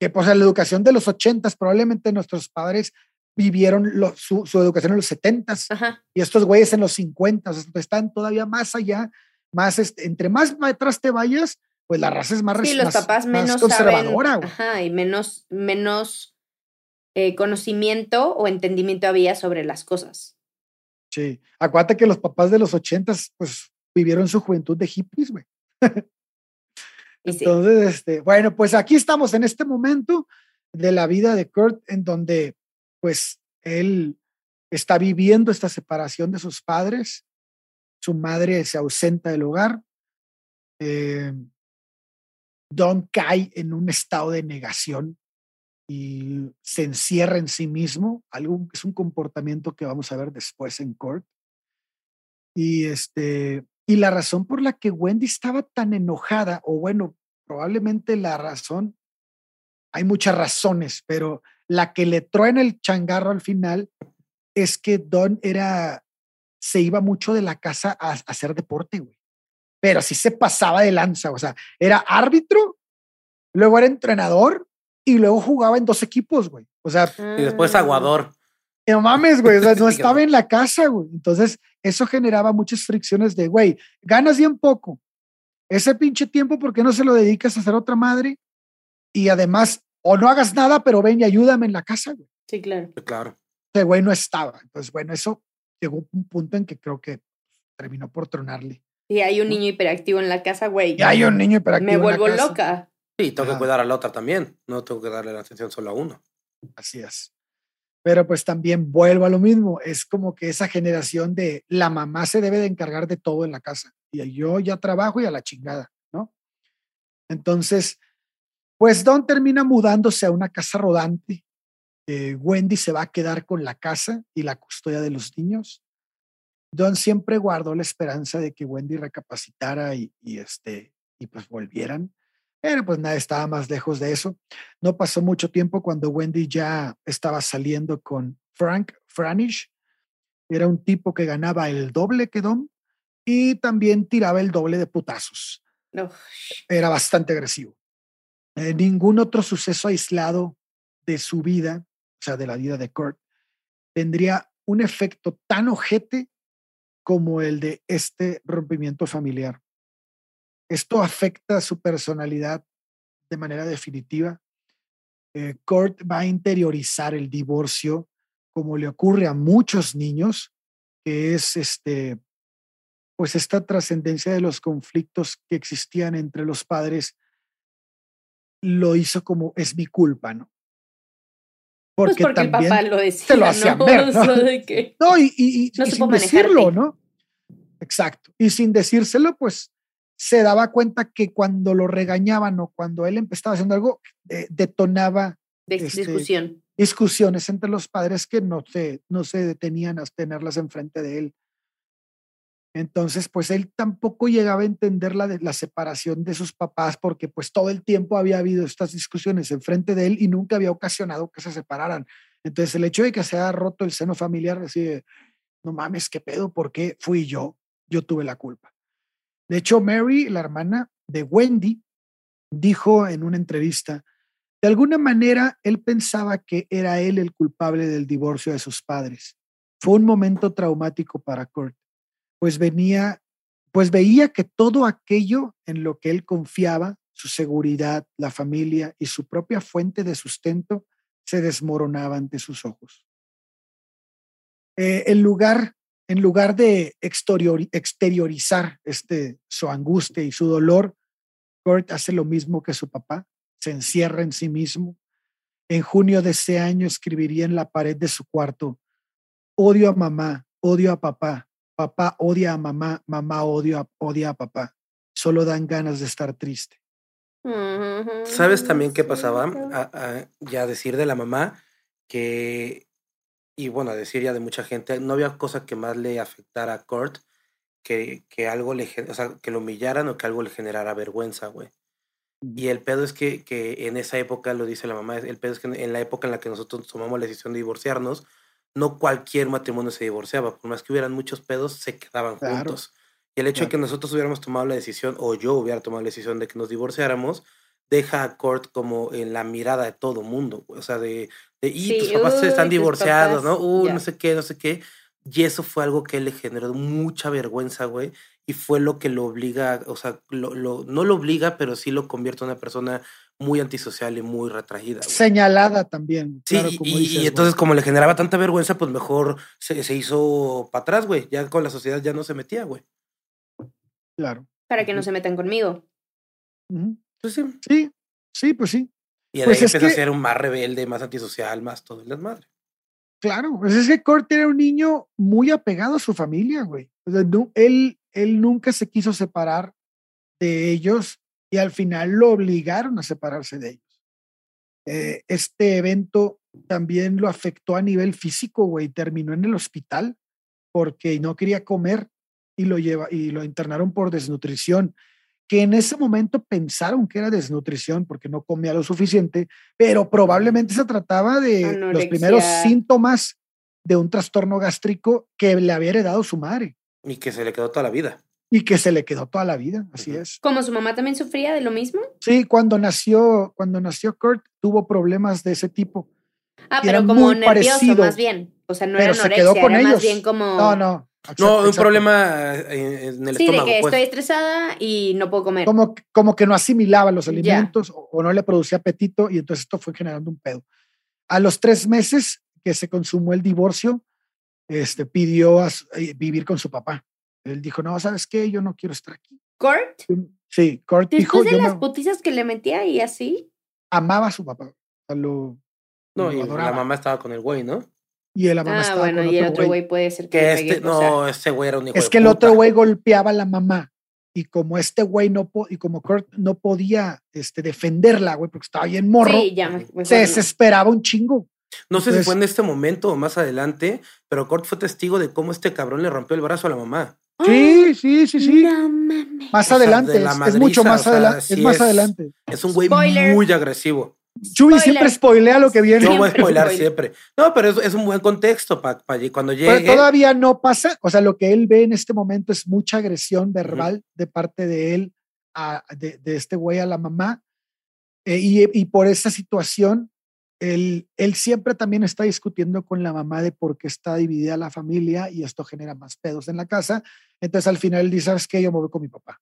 que pues, la educación de los 80 probablemente nuestros padres vivieron su, educación en los 70 y estos güeyes en los 50 están todavía más allá, más este, entre más atrás te vayas, pues la raza es más Sí, los papás menos conservadora. ajá, y menos, menos eh, conocimiento o entendimiento había sobre las cosas. Sí, acuérdate que los papás de los ochentas, pues, vivieron su juventud de hippies, güey. Entonces, este, bueno, pues aquí estamos en este momento de la vida de Kurt, en donde, pues, él está viviendo esta separación de sus padres, su madre se ausenta del hogar, eh, Don cae en un estado de negación y se encierra en sí mismo, algo es un comportamiento que vamos a ver después en court. Y este y la razón por la que Wendy estaba tan enojada o bueno, probablemente la razón hay muchas razones, pero la que le truena el changarro al final es que Don era, se iba mucho de la casa a, hacer deporte, güey. Pero sí se pasaba de lanza, o sea, era árbitro, luego era entrenador y luego jugaba en dos equipos, güey. O sea, y después aguador. No mames, güey, no estaba en la casa, güey. Entonces, eso generaba muchas fricciones de, güey, ganas bien poco. Ese pinche tiempo, ¿por qué no se lo dedicas a hacer otra madre? Y además, o no hagas nada, pero ven y ayúdame en la casa, güey. Sí, claro. Claro. Ese güey no estaba. Entonces, bueno, eso llegó un punto en que creo que terminó por tronarle. Y hay un niño hiperactivo en la casa, güey. Y hay un niño hiperactivo. Me vuelvo loca. Sí, tengo que cuidar a la otra también. No tengo que darle la atención solo a uno. Así es. Pero pues también vuelvo a lo mismo. Es como que esa generación de la mamá se debe de encargar de todo en la casa. Y yo ya trabajo y a la chingada, ¿no? Entonces, pues Don termina mudándose a una casa rodante. Eh, Wendy se va a quedar con la casa y la custodia de los niños. Don siempre guardó la esperanza de que Wendy recapacitara y, este, y pues volvieran. Pero pues nada, estaba más lejos de eso. No pasó mucho tiempo cuando Wendy ya estaba saliendo con Frank Franish. Era un tipo que ganaba el doble que Don y también tiraba el doble de putazos. No. Era bastante agresivo. Eh, ningún otro suceso aislado de su vida, sea, de la vida de Kurt, tendría un efecto tan ojete como el de este rompimiento familiar. Esto afecta su personalidad de manera definitiva. Eh, Kurt va a interiorizar el divorcio como le ocurre a muchos niños, que es este, pues esta trascendencia de los conflictos que existían entre los padres lo hizo como es mi culpa, ¿no? Porque, pues porque el papá lo decía, lo hacían ¿no? ver, ¿no? no y, y, no y sin decirlo, ¿no? Exacto. Y sin decírselo, pues se daba cuenta que cuando lo regañaban o cuando él empezaba haciendo algo, eh, detonaba de, este, discusión. discusiones entre los padres que no se, no se detenían a tenerlas enfrente de él. Entonces, pues él tampoco llegaba a entender la, la separación de sus papás porque pues todo el tiempo había habido estas discusiones enfrente de él y nunca había ocasionado que se separaran. Entonces, el hecho de que se haya roto el seno familiar, así no mames, ¿qué pedo? ¿Por qué fui yo? Yo tuve la culpa. De hecho, Mary, la hermana de Wendy, dijo en una entrevista, de alguna manera él pensaba que era él el culpable del divorcio de sus padres. Fue un momento traumático para Kurt pues venía, pues veía que todo aquello en lo que él confiaba, su seguridad, la familia y su propia fuente de sustento, se desmoronaba ante sus ojos. Eh, en, lugar, en lugar de exterior, exteriorizar este, su angustia y su dolor, Kurt hace lo mismo que su papá, se encierra en sí mismo. En junio de ese año escribiría en la pared de su cuarto, odio a mamá, odio a papá, Papá odia a mamá, mamá odia, odia a papá. Solo dan ganas de estar triste. ¿Sabes también qué pasaba? A, ya decir de la mamá que, y bueno, a decir ya de mucha gente, no había cosa que más le afectara a Kurt que, que algo le, o sea, que lo humillaran o que algo le generara vergüenza, güey. Y el pedo es que, que en esa época, lo dice la mamá, el pedo es que en la época en la que nosotros tomamos la decisión de divorciarnos, no cualquier matrimonio se divorciaba, por más que hubieran muchos pedos, se quedaban juntos. Y el hecho de que nosotros hubiéramos tomado la decisión, o yo hubiera tomado la decisión de que nos divorciáramos, deja a Kurt como en la mirada de todo mundo, o sea, de, de y tus papás están divorciados, ¿no? Uh, no sé qué, no sé qué. Y eso fue algo que le generó mucha vergüenza, güey. Y fue lo que lo obliga, o sea, lo, lo, no lo obliga, pero sí lo convierte en una persona muy antisocial y muy retraída. Señalada también. Sí, y, entonces como le generaba tanta vergüenza, pues mejor se, se hizo para atrás, güey. Ya con la sociedad ya no se metía, güey. Claro. Para que no se metan conmigo. Pues sí. Sí, sí, pues sí. Y de pues ahí empezó a ser un más rebelde, más antisocial, más todo el desmadre. Claro, pues es que Kurt era un niño muy apegado a su familia, güey. O sea, él, él nunca se quiso separar de ellos y al final lo obligaron a separarse de ellos. Eh, este evento también lo afectó a nivel físico, güey, terminó en el hospital porque no quería comer y lo lleva y lo internaron por desnutrición. que en ese momento pensaron que era desnutrición porque no comía lo suficiente, pero probablemente se trataba de los primeros síntomas de un trastorno gástrico que le había heredado su madre. Y que se le quedó toda la vida. Y que se le quedó toda la vida, así es. ¿Como su mamá también sufría de lo mismo? Sí, cuando nació, cuando nació Kurt tuvo problemas de ese tipo. Ah, pero como nervioso más bien. O sea, no era anorexia, era más bien como... No, no. no, un problema eh, en el estómago. Sí, de que pues. estoy estresada y no puedo comer. Como, como que no asimilaba los alimentos o, no le producía apetito y entonces esto fue generando un pedo. A los tres meses que se consumó el divorcio, este, pidió eh, vivir con su papá. Él dijo, no, ¿sabes qué? Yo no quiero estar aquí. ¿Kurt? Sí, Kurt Después de las putizas que le metía y así. Amaba a su papá. lo, no, y la mamá estaba con el güey, ¿no? Y la mamá ah, bueno, y el otro güey puede ser que. este, no, ese güey era un hijo Es que el otro güey golpeaba a la mamá. Y como este güey no y como Kurt no podía este, defenderla, güey, porque estaba bien morro, se desesperaba un chingo. No sé si fue en este momento o más adelante, pero Kurt fue testigo de cómo este cabrón le rompió el brazo a la mamá. Sí, sí, sí, sí. Más adelante, es, mucho más adelante. es más adelante. Es un güey muy agresivo. Chuy siempre spoilea lo que viene. Yo voy a spoiler siempre. No, pero es, un buen contexto para cuando llegue. Pero todavía no pasa. O sea, lo que él ve en este momento es mucha agresión verbal de parte de él, a, de, este güey a la mamá. Eh, y, y, por esa situación, él, él siempre también está discutiendo con la mamá de por qué está dividida la familia y esto genera más pedos en la casa. Entonces al final él dice, ¿sabes qué? Yo me voy con mi papá.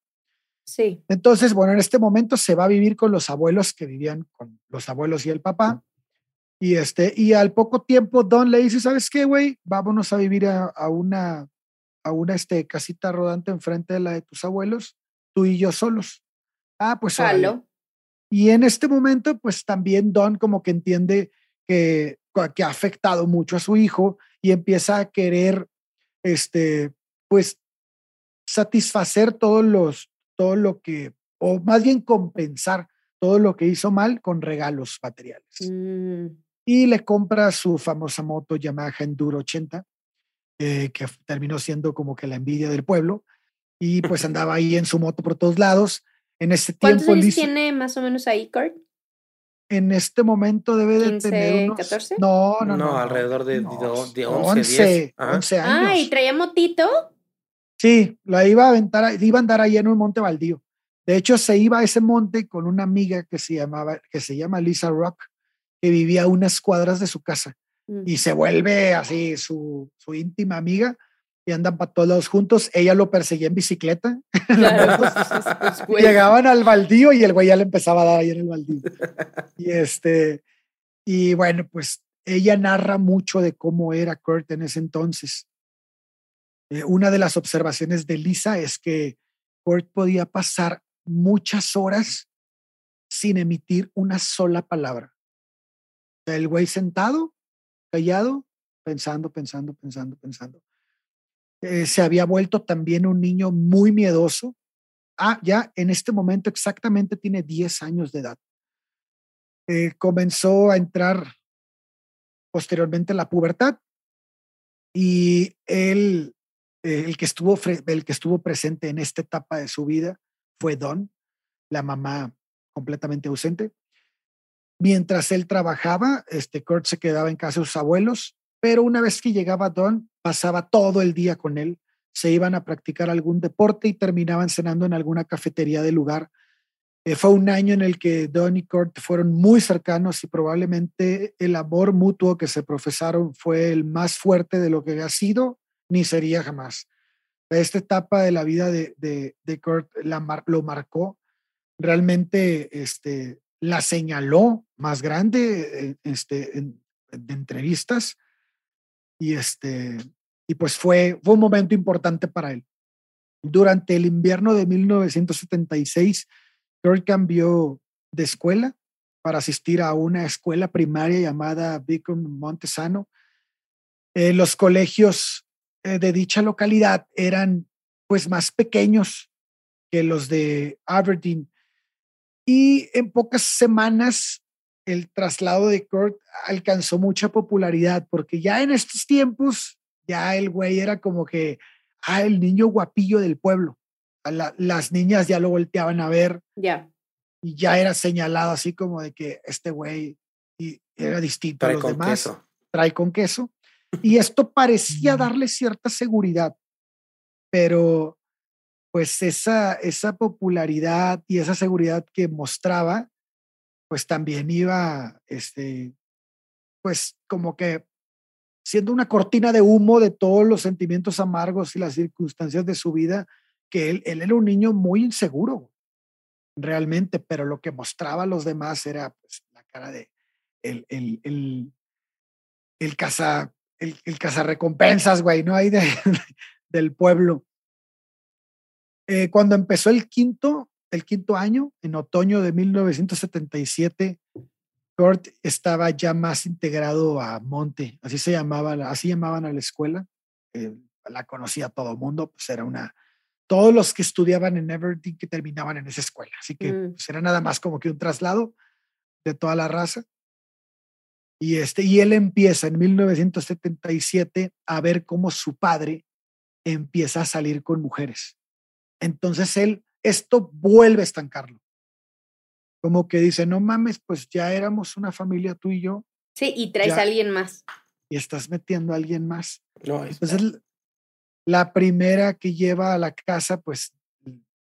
Sí. Entonces, bueno, en este momento se va a vivir con los abuelos que vivían con los abuelos y el papá. Y, este, y al poco tiempo Don le dice, ¿sabes qué, güey? Vámonos a vivir a, una, a una este, casita rodante enfrente de la de tus abuelos, tú y yo solos. Ah, pues. Y en este momento, pues también Don como que entiende que, que ha afectado mucho a su hijo y empieza a querer, este, pues, satisfacer todos los, todo lo que, o más bien compensar todo lo que hizo mal con regalos materiales. Mm. Y le compra su famosa moto Yamaha Enduro 80, eh, que terminó siendo como que la envidia del pueblo. Y pues andaba ahí en su moto por todos lados. En este ¿Cuántos tiempo. años tiene más o menos ahí, Kurt? En este momento debe de tener unos, 14? No, no, no, alrededor de, 11, 11, 11 años. Ah, ¿y traía motito? Sí, la iba a aventar, iba a andar ahí en un monte baldío. De hecho, se iba a ese monte con una amiga que se llamaba, que se llama Lisa Rock, que vivía a unas cuadras de su casa. Mm. Y se vuelve así su, su íntima amiga y andan para todos lados juntos. Ella lo perseguía en bicicleta. Llegaban al baldío y el güey ya le empezaba a dar ahí en el baldío. y este, y bueno, pues ella narra mucho de cómo era Kurt en ese entonces. Eh, una de las observaciones de Lisa es que Kurt podía pasar muchas horas sin emitir una sola palabra. El güey sentado, callado, pensando, pensando, pensando, pensando. Eh, se había vuelto también un niño muy miedoso. Ah, ya en este momento exactamente tiene 10 años de edad. Eh, comenzó a entrar posteriormente la pubertad y él el, que estuvo, el que estuvo presente en esta etapa de su vida fue Don, la mamá completamente ausente. Mientras él trabajaba, este Kurt se quedaba en casa de sus abuelos, pero una vez que llegaba Don, pasaba todo el día con él. Se iban a practicar algún deporte y terminaban cenando en alguna cafetería del lugar. Eh, fue un año en el que Don y Kurt fueron muy cercanos y probablemente el amor mutuo que se profesaron fue el más fuerte de lo que ha sido ni sería jamás. Esta etapa de la vida de, de, Kurt la lo marcó, realmente este, la señaló más grande eh, este, en, de entrevistas y, este, y pues fue, fue un momento importante para él. Durante el invierno de 1976, Kurt cambió de escuela para asistir a una escuela primaria llamada Beacon Montesano. Eh, los colegios eh, de dicha localidad eran pues más pequeños que los de Aberdeen. Y en pocas semanas el traslado de Kurt alcanzó mucha popularidad porque ya en estos tiempos ya el güey era como que ah, el niño guapillo del pueblo. las niñas ya lo volteaban a ver. Ya. Y ya era señalado así como de que este güey era distinto a los demás. Trae con queso. Y esto parecía darle cierta seguridad, pero pues esa, esa popularidad y esa seguridad que mostraba, pues también iba, este, pues como que siendo una cortina de humo de todos los sentimientos amargos y las circunstancias de su vida, que él, él era un niño muy inseguro, realmente, pero lo que mostraba a los demás era pues, la cara de el, el, el, el caza, el, el recompensas, güey, ¿no? Ahí de, del pueblo. Eh, cuando empezó el quinto, el quinto año, en otoño de 1977, Kurt estaba ya más integrado a Monte, así se llamaba, así llamaban a la escuela. Eh, la conocía todo el mundo, pues era una, todos los que estudiaban en Everton que terminaban en esa escuela, así que mm. pues, era nada más como que un traslado de toda la raza. Y, este, y él empieza en 1977 a ver cómo su padre empieza a salir con mujeres. Entonces él, esto vuelve a estancarlo como que dice, no mames, pues ya éramos una familia tú y yo. Sí, y traes a alguien más. Y estás metiendo a alguien más. No, Entonces, la primera que lleva a la casa, pues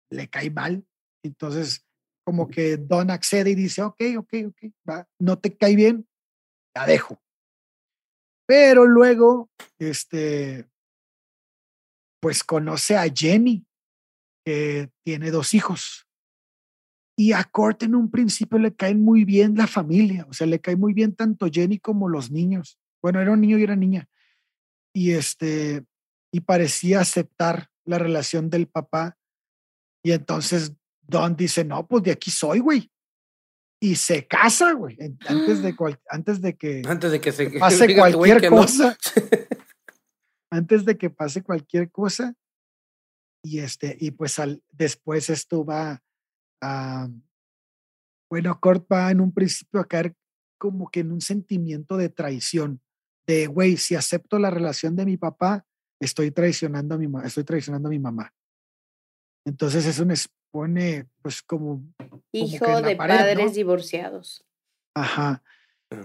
le cae mal. Entonces, como que Don accede y dice, ok, ok, ok, va, no te cae bien, la dejo. Pero luego, este, pues conoce a Jenny, que tiene dos hijos. Y a Kurt en un principio le cae muy bien la familia, o sea, le cae muy bien tanto Jenny como los niños. Bueno, era un niño y era niña. Y este, y parecía aceptar la relación del papá. Y entonces Don dice, no, pues de aquí soy, güey. Y se casa, güey, antes de, antes de que, antes de que se, pase cualquier cosa. antes de que pase cualquier cosa. Y este, y pues al, después esto va Ah, bueno, Kurt va en un principio a caer como que en un sentimiento de traición, de, güey, si acepto la relación de mi papá, estoy traicionando a mi, estoy traicionando a mi mamá. Entonces eso me expone, pues, como... Hijo de padres divorciados. Ajá.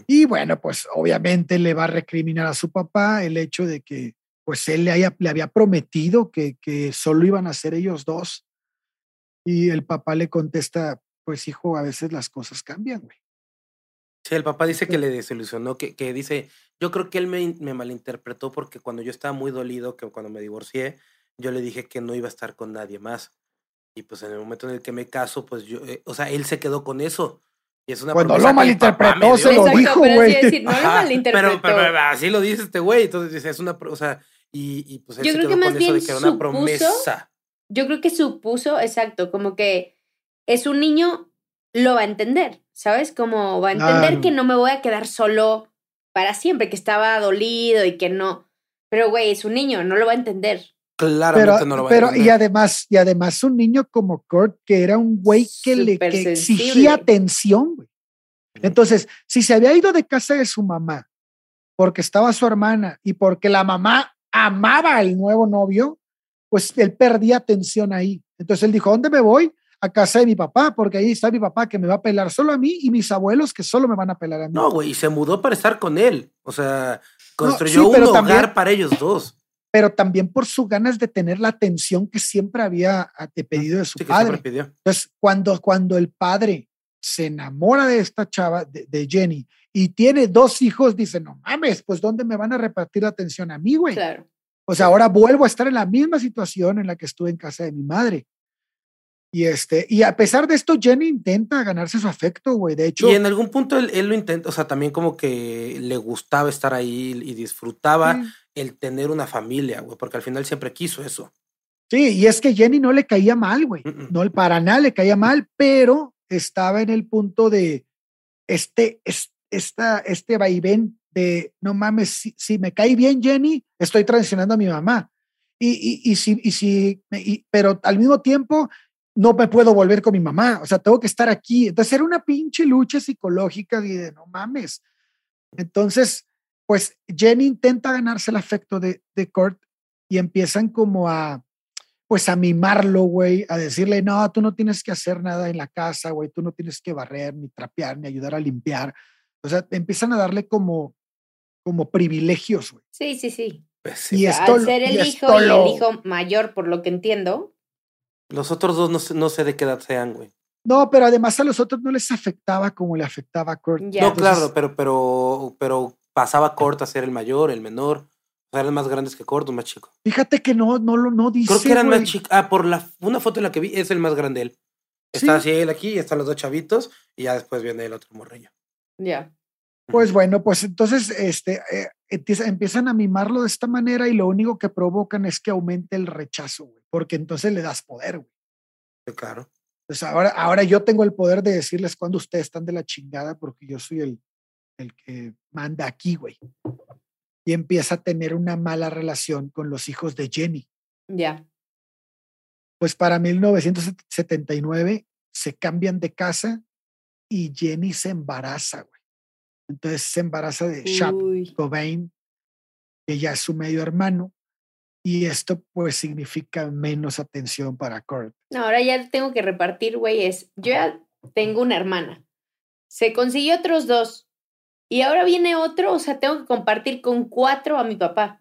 Y bueno, pues obviamente le va a recriminar a su papá el hecho de que, pues, él le, haya, le había prometido que, que solo iban a ser ellos dos y el papá le contesta, pues hijo, a veces las cosas cambian, güey. Sí, el papá dice que le desilusionó, que, que dice, yo creo que él me, me, malinterpretó porque cuando yo estaba muy dolido, que cuando me divorcié, yo le dije que no iba a estar con nadie más. Y pues en el momento en el que me caso, pues yo, eh, o sea, él se quedó con eso. Y es una Cuando lo malinterpretó, se lo dijo, güey. no lo malinterpretó. Pero, pero, así lo dice este güey. Entonces dice, es una, o sea, y, y pues él yo se quedó con eso de que era una promesa yo creo que supuso, exacto, como que es un niño, lo va a entender, ¿sabes? Como va a entender que no me voy a quedar solo para siempre, que estaba dolido y que no. Pero, güey, es un niño, no lo va a entender. Claramente no lo va a entender. Y además, y además un niño como Kurt, que era un güey que le exigía atención, güey. Entonces, si se había ido de casa de su mamá porque estaba su hermana y porque la mamá amaba al nuevo novio, pues él perdía atención ahí. Entonces él dijo, ¿dónde me voy? A casa de mi papá, porque ahí está mi papá que me va a pelar solo a mí y mis abuelos que solo me van a pelar a mí. No, güey, y se mudó para estar con él. O sea, construyó un hogar para ellos dos. Pero también por sus ganas de tener la atención que siempre había pedido de su padre. Entonces, cuando, cuando el padre se enamora de esta chava, de, de, Jenny, y tiene dos hijos, dice, no mames, pues ¿dónde me van a repartir la atención a mí, güey? Claro. O sea, ahora vuelvo a estar en la misma situación en la que estuve en casa de mi madre. Y este, y a pesar de esto, Jenny intenta ganarse su afecto, güey. De hecho. Y en algún punto él, lo intenta, o sea, también como que le gustaba estar ahí y disfrutaba el tener una familia, güey, porque al final siempre quiso eso. Sí, y es que Jenny no le caía mal, güey. No, para nada le caía mal, pero estaba en el punto de este, esta, este vaivén de, no mames, si, me cae bien Jenny, estoy traicionando a mi mamá. Y, y, y si, y si pero al mismo tiempo no me puedo volver con mi mamá, o sea, tengo que estar aquí. Entonces era una pinche lucha psicológica de, no mames. Entonces, pues Jenny intenta ganarse el afecto de, de Kurt y empiezan como a, pues a mimarlo, güey, a decirle, no, tú no tienes que hacer nada en la casa, güey, tú no tienes que barrer, ni trapear, ni ayudar a limpiar. O sea, empiezan a darle como, como privilegios, güey. Sí, sí, sí. Pues Y sí. esto, Al ser y el esto hijo y lo- el hijo mayor, por lo que entiendo. Los otros dos no sé, no sé de qué edad sean, güey. No, pero además a los otros no les afectaba como le afectaba a Kurt. Ya. No, Entonces, claro, pero, pero, pero pasaba Kurt a ser el mayor, el menor. Eran más grandes que o más chico. Fíjate que no, no lo no dice. Creo que eran güey. más chicos. Ah, por la, una foto en la que vi, es el más grande él. Está así él aquí, y están los dos chavitos, y ya después viene el otro morrillo. Ya. Pues bueno, pues entonces este, eh, empieza- empiezan a mimarlo de esta manera y lo único que provocan es que aumente el rechazo, güey, porque entonces le das poder, güey. Sí, claro. Entonces ahora, ahora yo tengo el poder de decirles cuando ustedes están de la chingada porque yo soy el, el que manda aquí, güey. Y empieza a tener una mala relación con los hijos de Jenny. Ya. Pues para 1979 se cambian de casa y Jenny se embaraza, güey. Entonces se embaraza de Shap. Cobain, que ya es su medio hermano, y esto pues significa menos atención para Kurt. No, ahora ya tengo que repartir, güey. Es, yo ya tengo una hermana. Se consiguió otros dos. Y ahora viene otro, o sea, tengo que compartir con cuatro a mi papá.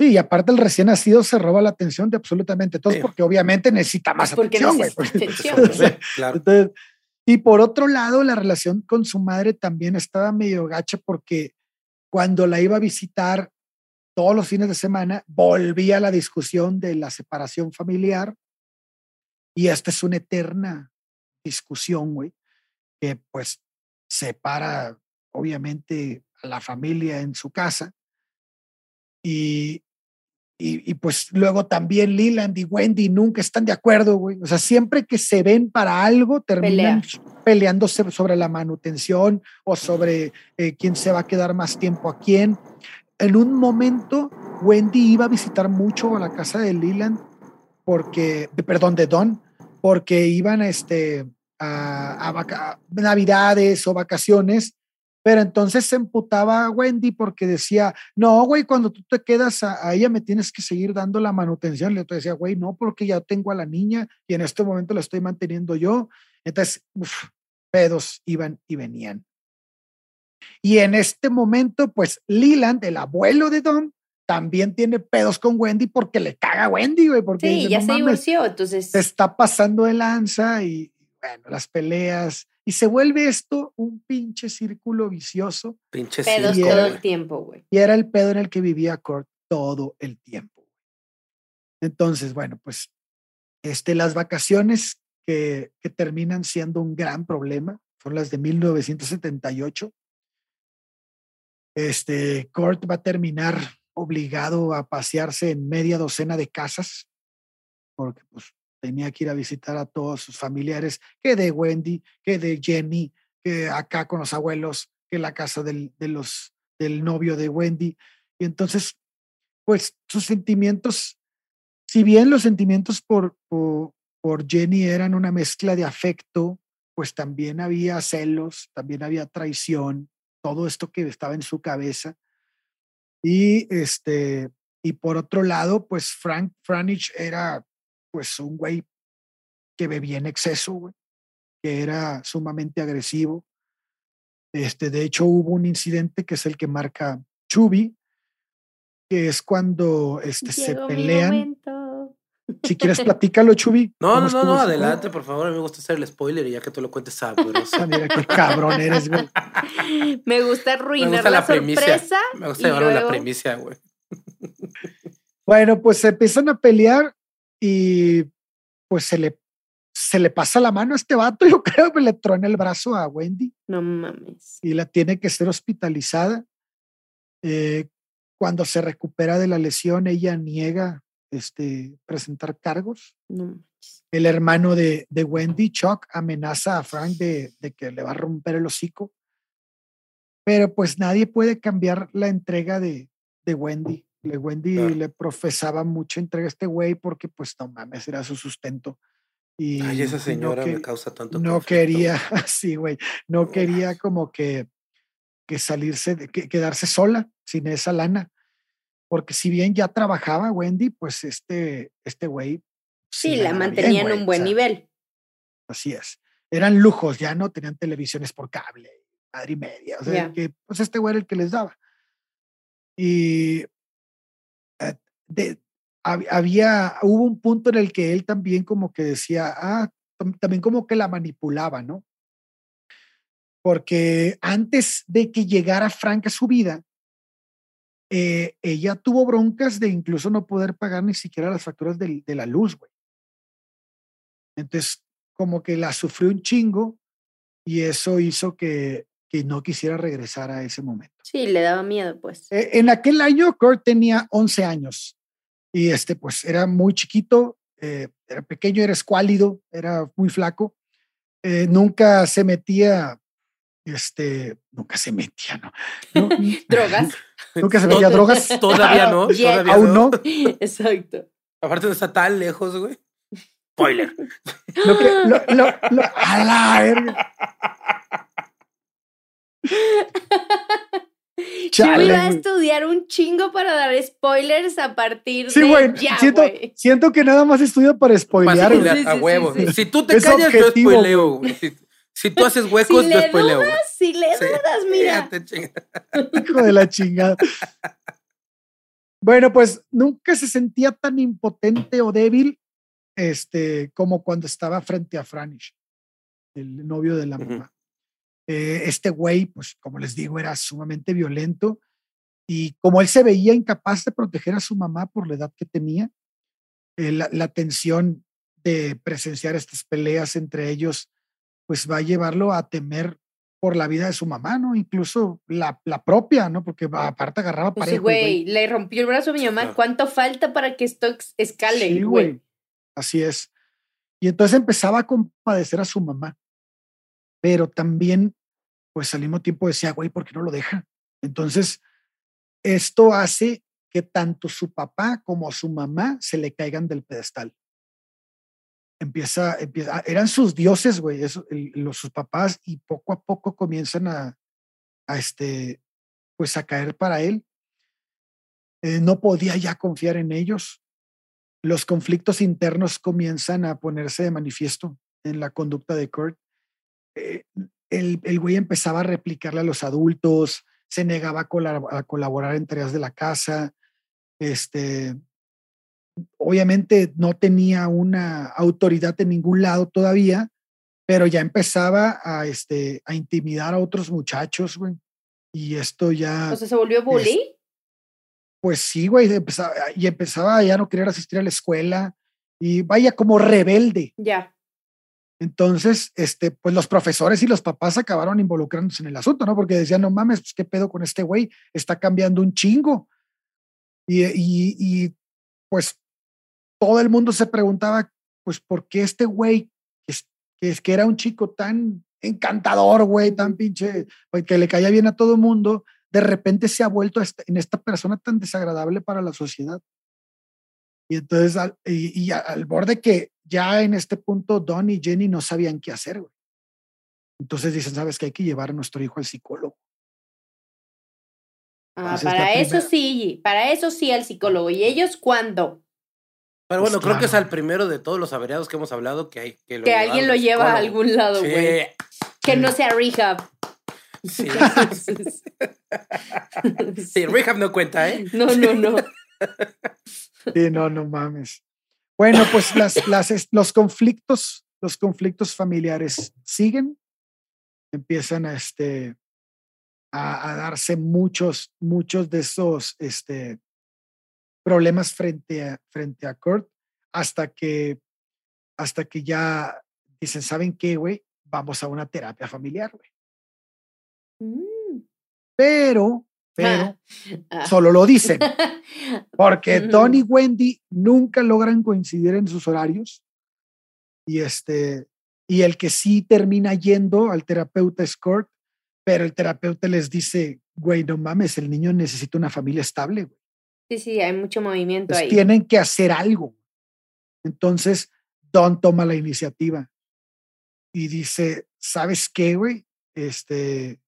Sí, y aparte el recién nacido se roba la atención de absolutamente todos Sí. porque obviamente necesita más Porque atención, güey. Claro. Entonces, y por otro lado, la relación con su madre también estaba medio gacha porque cuando la iba a visitar todos los fines de semana, volvía la discusión de la separación familiar. Y esta es una eterna discusión, güey, que pues separa obviamente a la familia en su casa. Y, y, y, pues luego también Leland y Wendy nunca están de acuerdo, güey. O sea, siempre que se ven para algo, terminan Pelea. peleándose sobre la manutención o sobre eh, quién se va a quedar más tiempo a quién. En un momento, Wendy iba a visitar mucho a la casa de Leland, porque, perdón, de Don, porque iban a, este, a, a vaca- Navidades o vacaciones, pero entonces se emputaba a Wendy porque decía, no, güey, cuando tú te quedas a, a ella me tienes que seguir dando la manutención. Le decía, güey, no, porque ya tengo a la niña y en este momento la estoy manteniendo yo. Entonces, uf, pedos iban y venían. Y en este momento, pues Leland, el abuelo de Don, también tiene pedos con Wendy porque le caga a Wendy, güey, porque Sí, dice, ya "No se mames, divorció, entonces. se está pasando de lanza y bueno, las peleas. Y se vuelve esto un pinche círculo vicioso. Pinche Pedos circo, todo el tiempo, güey. Y era el pedo en el que vivía Kurt todo el tiempo. Entonces, bueno, pues este, las vacaciones que, que terminan siendo un gran problema son las de 1978. Este, Kurt va a terminar obligado a pasearse en media docena de casas porque pues tenía que ir a visitar a todos sus familiares, que de Wendy, que de Jenny, que acá con los abuelos, que la casa del, del novio de Wendy. Y entonces, pues sus sentimientos, si bien los sentimientos por, por, por Jenny eran una mezcla de afecto, pues también había celos, también había traición, todo esto que estaba en su cabeza. Y este, y por otro lado, pues Frank Franich era pues un güey que bebía en exceso, güey, que era sumamente agresivo. Este, de hecho, hubo un incidente que es el que marca Chubby, que es cuando este, se Llegó pelean. momento. Si quieres, platícalo, Chubby. No, ¿Cómo no, no, no, adelante, por favor. A mí me gusta hacer el spoiler y ya que tú lo cuentes sabroso. Ah, Mira qué cabrón eres, güey. Me gusta Me arruinar gusta la, la sorpresa. Me gusta y llevarme la primicia, güey. Bueno, pues se empiezan a pelear y pues se le, se le pasa la mano a este vato, yo creo que le trona el brazo a Wendy. No mames. y la tiene que ser hospitalizada. Eh, cuando se recupera de la lesión, ella niega este, presentar cargos. No. El hermano de, de Wendy, Chuck, amenaza a Frank de, de que le va a romper el hocico. Pero pues nadie puede cambiar la entrega de, de Wendy. Le, Wendy Claro. le profesaba mucha entrega a este güey porque pues no mames, era su sustento. Y Ay, esa no señora que- me causa tanto no conflicto, quería, sí, güey, no Uf. quería como que, que salirse, de- que, quedarse sola sin esa lana. Porque si bien ya trabajaba Wendy, pues este, este güey Sí, la mantenían en un buen nivel. Así es. Eran lujos, ya no tenían televisiones por cable, madre y media. O sea, que pues este güey era el que les daba. Y de, había, hubo un punto en el que él también como que decía, ah, también como que la manipulaba, ¿no? Porque antes de que llegara Frank a su vida, eh, ella tuvo broncas de incluso no poder pagar ni siquiera las facturas de, de la luz, güey. Entonces, como que la sufrió un chingo y eso hizo que, que no quisiera regresar a ese momento. Sí, le daba miedo, pues. Eh, en aquel año, Kurt tenía 11 años y este, pues era muy chiquito, eh, era pequeño, era escuálido, era muy flaco. Eh, nunca se metía, este, nunca se metía, ¿no? drogas. nunca se metía drogas. Todavía no, todavía aún no. Exacto. Aparte no está tan lejos, güey. Spoiler. Lo que, lo, lo, lo, a la verga. Yo iba a estudiar un chingo para dar spoilers a partir sí, de güey, ya, siento, güey. siento que nada más estudio para spoilear. Para a sí, huevo. sí, sí. Si tú te Es callas, yo spoileo. Si, si tú haces huecos, Si yo le spoileo, dudas, si le Sí. dudas, mira. Hijo de la chingada. Bueno, pues nunca se sentía tan impotente o débil este, como cuando estaba frente a Franish, el novio de la mamá. Eh, este güey, pues como les digo, era sumamente violento y como él se veía incapaz de proteger a su mamá por la edad que tenía, eh, la, la tensión de presenciar estas peleas entre ellos, pues va a llevarlo a temer por la vida de su mamá, ¿no? Incluso la, la propia, ¿no? Porque aparte agarraba Pues el güey, le rompió el brazo a mi mamá. ¿Cuánto falta para que esto escale, Sí, güey. Así es. Y entonces empezaba a compadecer a su mamá. Pero también, pues al mismo tiempo decía, güey, ¿por qué no lo deja? Entonces, esto hace que tanto su papá como su mamá se le caigan del pedestal. Empieza, empieza, eran sus dioses, güey, eso, los, sus papás, y poco a poco comienzan a, a este, pues a caer para él. Eh, no podía ya confiar en ellos los conflictos internos comienzan a ponerse de manifiesto en la conducta de Kurt. Eh, el, el güey empezaba a replicarle a los adultos, se negaba a, colab- a colaborar en tareas de la casa, este, obviamente no tenía una autoridad en ningún lado todavía, pero ya empezaba a, este, a intimidar a otros muchachos, güey. Y esto ya... O sea, se volvió bully. Pues sí, güey, empezaba, y empezaba ya a no querer asistir a la escuela y vaya como rebelde. Ya. Entonces, este, pues los profesores y los papás acabaron involucrándose en el asunto, ¿no? Porque decían, no mames, pues qué pedo con este güey, está cambiando un chingo. Y, y, pues todo el mundo se preguntaba, pues, ¿por qué este güey, que, es- que, era un chico tan encantador, güey, tan pinche, pues, que le caía bien a todo el mundo, de repente se ha vuelto a esta- en esta persona tan desagradable para la sociedad. Y entonces, y, al borde que ya en este punto Don y Jenny no sabían qué hacer, güey. Entonces dicen, ¿sabes que Hay que llevar a nuestro hijo al psicólogo. Ah, Entonces, para eso sí, para eso sí al psicólogo. ¿Y ellos cuándo? Pero bueno, Pues creo que es al primero de todos los averiados que hemos hablado que hay que lo Que alguien lo lleva a algún lado, Sí, güey. Que no sea rehab. sí. Sí, Rehab no cuenta, ¿eh? no, no, no. Sí, no, no mames. Bueno, pues las, las, es- los conflictos, los conflictos familiares siguen, empiezan a, este, a, a darse muchos, muchos de esos este, problemas frente a, frente a Kurt, hasta que, hasta que ya dicen, ¿saben qué, güey? Vamos a una terapia familiar, güey. Mm. Pero, pero, Ah. solo lo dicen. Porque. Don y Wendy nunca logran coincidir en sus horarios. Y este, y el que sí termina yendo al terapeuta es Kurt, pero el terapeuta les dice, güey, no mames, el niño necesita una familia estable, güey. Sí, sí, hay mucho movimiento Entonces, ahí. tienen que hacer algo. Entonces, Don toma la iniciativa y dice, ¿sabes qué, güey? Este,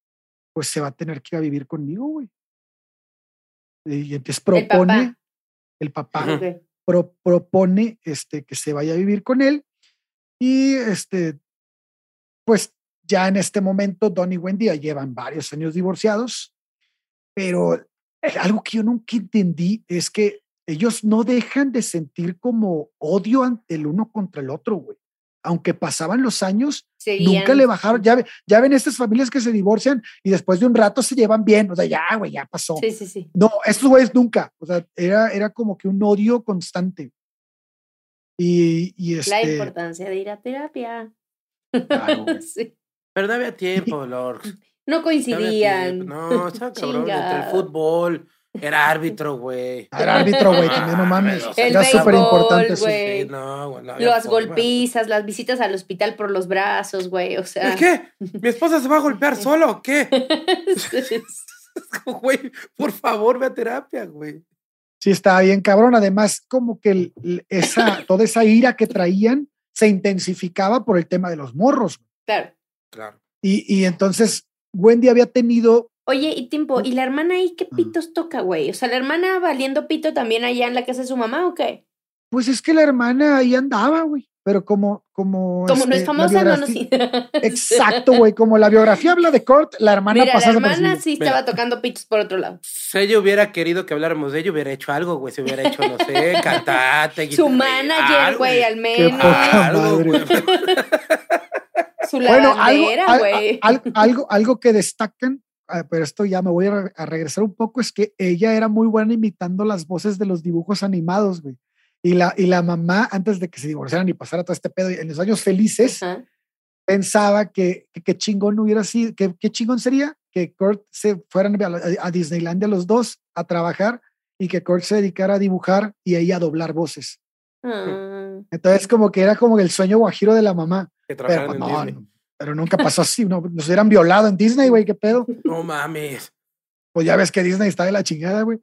pues se va a tener que ir a vivir conmigo, güey. Y entonces propone el papá, propone este, que se vaya a vivir con él. Y este, pues ya en este momento, Don y Wendy ya llevan varios años divorciados, pero eh, algo que yo nunca entendí es que ellos no dejan de sentir como odio ante el uno contra el otro, güey. Aunque pasaban los años, nunca le bajaron. Ya, ya ven estas familias que se divorcian y después de un rato se llevan bien. O sea, ya, güey, ya pasó. Sí, sí, sí. No, estos güeyes nunca. O sea, era, era como que un odio constante. Y, y La este, importancia de ir a terapia. Claro. Sí. Pero no había tiempo, Lord. No coincidían. No, estaba cabrón. Entre el fútbol, era árbitro, güey. Era árbitro, güey, también no mames. El Era súper importante. Sí, no, güey, no Las golpizas, las visitas al hospital por los brazos, güey. O sea. ¿Y qué? ¿Mi esposa se va a golpear solo o qué? Güey, por favor, ve a terapia, güey. Sí, estaba bien cabrón. Además, como que el- el- esa, toda esa ira que traían se intensificaba por el tema de los morros. claro. Claro. Y, y entonces Wendy había tenido, Oye, y tiempo, ¿y la hermana ahí qué pitos toca, güey? O sea, ¿la hermana valiendo pito también allá en la casa de su mamá o qué? pues es que la hermana ahí andaba, güey. Pero como, como. Como no es este, la famosa, no nos... Exacto, güey. Como la biografía habla de Kurt, la hermana Mira, la pasa hermana sí Mira. estaba tocando pitos por otro lado. Si ella hubiera querido que habláramos de ello, hubiera hecho algo, güey. Se hubiera hecho, no sé, cantate, Su manager, algo, güey, al Qué menos. poca Algo, madre. Su Bueno, algo, al- algo, algo que destacan, pero esto ya me voy a, re- a regresar un poco, es que ella era muy buena imitando las voces de los dibujos animados, güey. Y la, y la mamá, antes de que se divorciaran y pasara todo este pedo, en los años felices, pensaba que, que, que chingón hubiera sido, que, que chingón sería que Kurt se fueran a, a Disneylandia los dos a trabajar y que Kurt se dedicara a dibujar y ella a doblar voces. Ah. Entonces como que era como el sueño guajiro de la mamá, Que pero, trabajaran en no, Disney. Pero nunca pasó así, no, nos hubieran violado en Disney, güey, qué pedo. No mames. Pues ya ves que Disney está de la chingada, güey.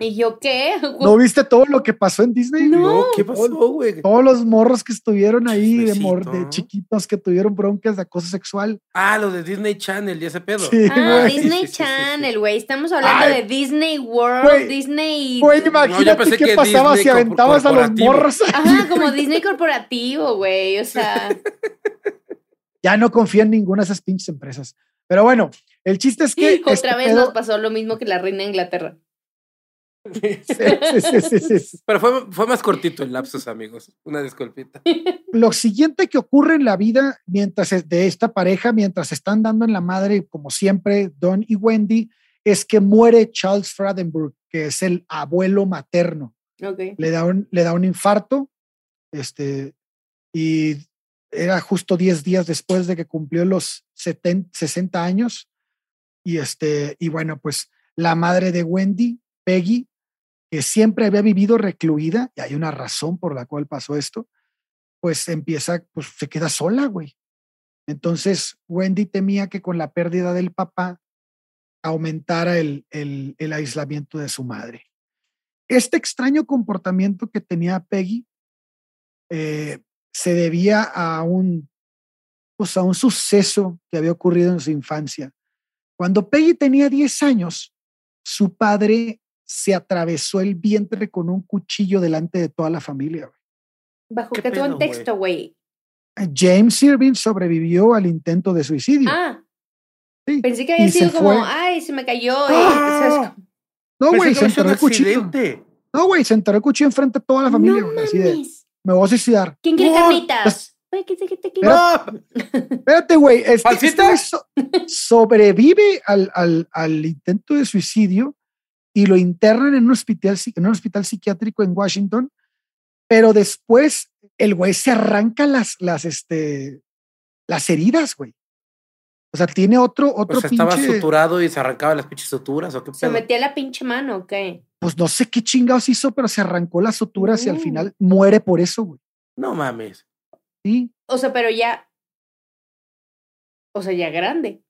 ¿Y yo qué? ¿No viste todo lo que pasó en Disney? No. ¿qué pasó, güey? Todos los morros que estuvieron ahí, de, mor- de chiquitos que tuvieron broncas de acoso sexual. Ah, lo de Disney Channel y ese pedo. Sí, Ah. Disney. Channel, güey. Estamos hablando Ay. de Disney World. Disney. Güey, imagínate pensé qué que pasaba Disney si aventabas a los morros. Ajá, como Disney corporativo, güey. O sea, Ya no confío en ninguna de esas pinches empresas. Pero bueno, el chiste es que. otra este vez pedo- nos pasó lo mismo que la reina de Inglaterra. Sí, sí, sí, sí, sí, sí. Pero fue, fue más cortito el lapsus, amigos. Una disculpita. Lo siguiente que ocurre en la vida mientras es- de esta pareja, mientras están dando en la madre, como siempre, Don y Wendy, es que muere Charles Fradenburg, que es el abuelo materno. Ok. le da un, le da un infarto, este, y era justo 10 días después de que cumplió los 70, 60 años. Y este, y bueno, pues la madre de Wendy, Peggy, que siempre había vivido recluida, y hay una razón por la cual pasó esto, pues empieza, pues se queda sola, güey. Entonces, Wendy temía que con la pérdida del papá aumentara el, el, aislamiento de su madre este extraño comportamiento que tenía Peggy eh, se debía a un, pues a un suceso que había ocurrido en su infancia. Cuando Peggy tenía 10 años, su padre se atravesó el vientre con un cuchillo delante de toda la familia. güey. ¿Bajo ¿Qué qué pedo, contexto, güey? James Irving sobrevivió al intento de suicidio. Ah, sí. pensé que había Y sido como, fue. ay, se me cayó. ¡Ah! No, güey, se enterró el cuchillo. No, güey, se enterró el cuchillo enfrente de toda la familia. no güey, así de, mames. Me voy a suicidar. ¿Quién quiere carnitas? ¡No! Espérate, güey. Este, este sobrevive al, al, al intento de suicidio y lo internan en un hospital, en un hospital psiquiátrico en Washington, pero después el güey se arranca las, las, este, las heridas, güey. O sea, tiene otro, otro O sea, estaba pinche, suturado y se arrancaba las pinches suturas o qué Se pedo? metía la pinche mano, ¿o qué? Pues no sé qué chingados hizo, pero se arrancó las suturas y al final muere por eso, güey. No mames. Sí, O sea, pero ya. O sea, ya grande.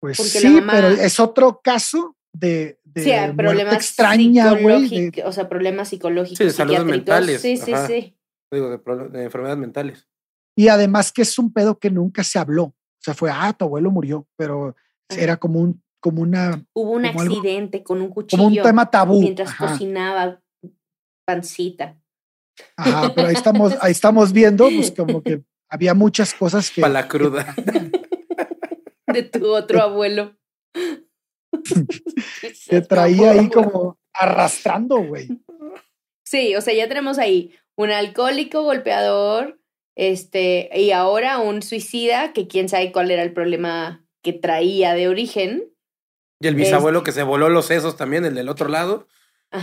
pues Porque sí, mamá- pero es otro caso de, de Sí, problemas extraña, güey. de- o sea, problemas psicológicos, Sí, de salud mentales, Sí, sí, ajá. sí. Digo, de, de enfermedades mentales. Y además que es un pedo que nunca se habló. O sea, fue, ah, tu abuelo murió, pero Ajá. era como un, como una, Hubo un Como algo- accidente con un cuchillo como un tema tabú. mientras Ajá. cocinaba. pancita. Ajá, pero ahí estamos, ahí estamos viendo, pues como que había muchas cosas que. Para la cruda. de tu otro abuelo. que traía ahí como arrastrando, güey. Sí, o sea, ya tenemos ahí un alcohólico golpeador, este, y ahora un suicida, que quién sabe cuál era el problema que traía de origen. Y el bisabuelo que se voló los sesos también, el del otro lado,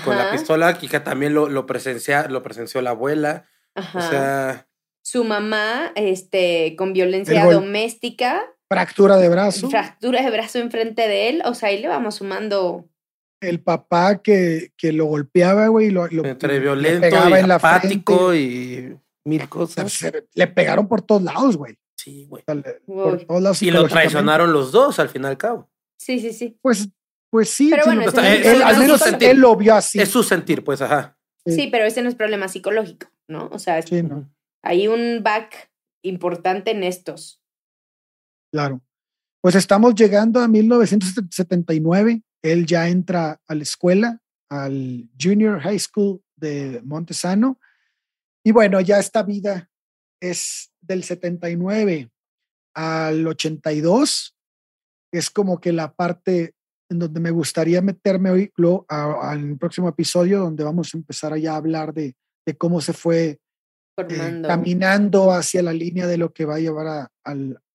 con la pistola, que también lo, lo, presencia, lo presenció la abuela. O sea. Su mamá, este, con violencia doméstica. Fractura de brazo. Fractura de brazo enfrente de él. O sea, ahí le vamos sumando. El papá que, que lo golpeaba, güey. Lo, Entre violento y en apático y mil cosas. le pegaron por todos lados, güey. Sí, güey. por todos lados. Y lo traicionaron los dos, al fin y al cabo. Sí, sí, sí. Pues, pues sí. Pero bueno, al menos él lo vio así. Es su sentir, pues, ajá. Sí. pero ese no es problema psicológico, ¿no? O sea, hay un back importante en estos. Claro. Pues estamos llegando a 1979. Él ya entra a la escuela, al Junior High School de Montesano. Y bueno, ya esta vida es del 79 al 82. Es como que la parte en donde me gustaría meterme hoy al próximo episodio, donde vamos a empezar ya a hablar de, de cómo se fue eh, caminando hacia la línea de lo que va a llevar a,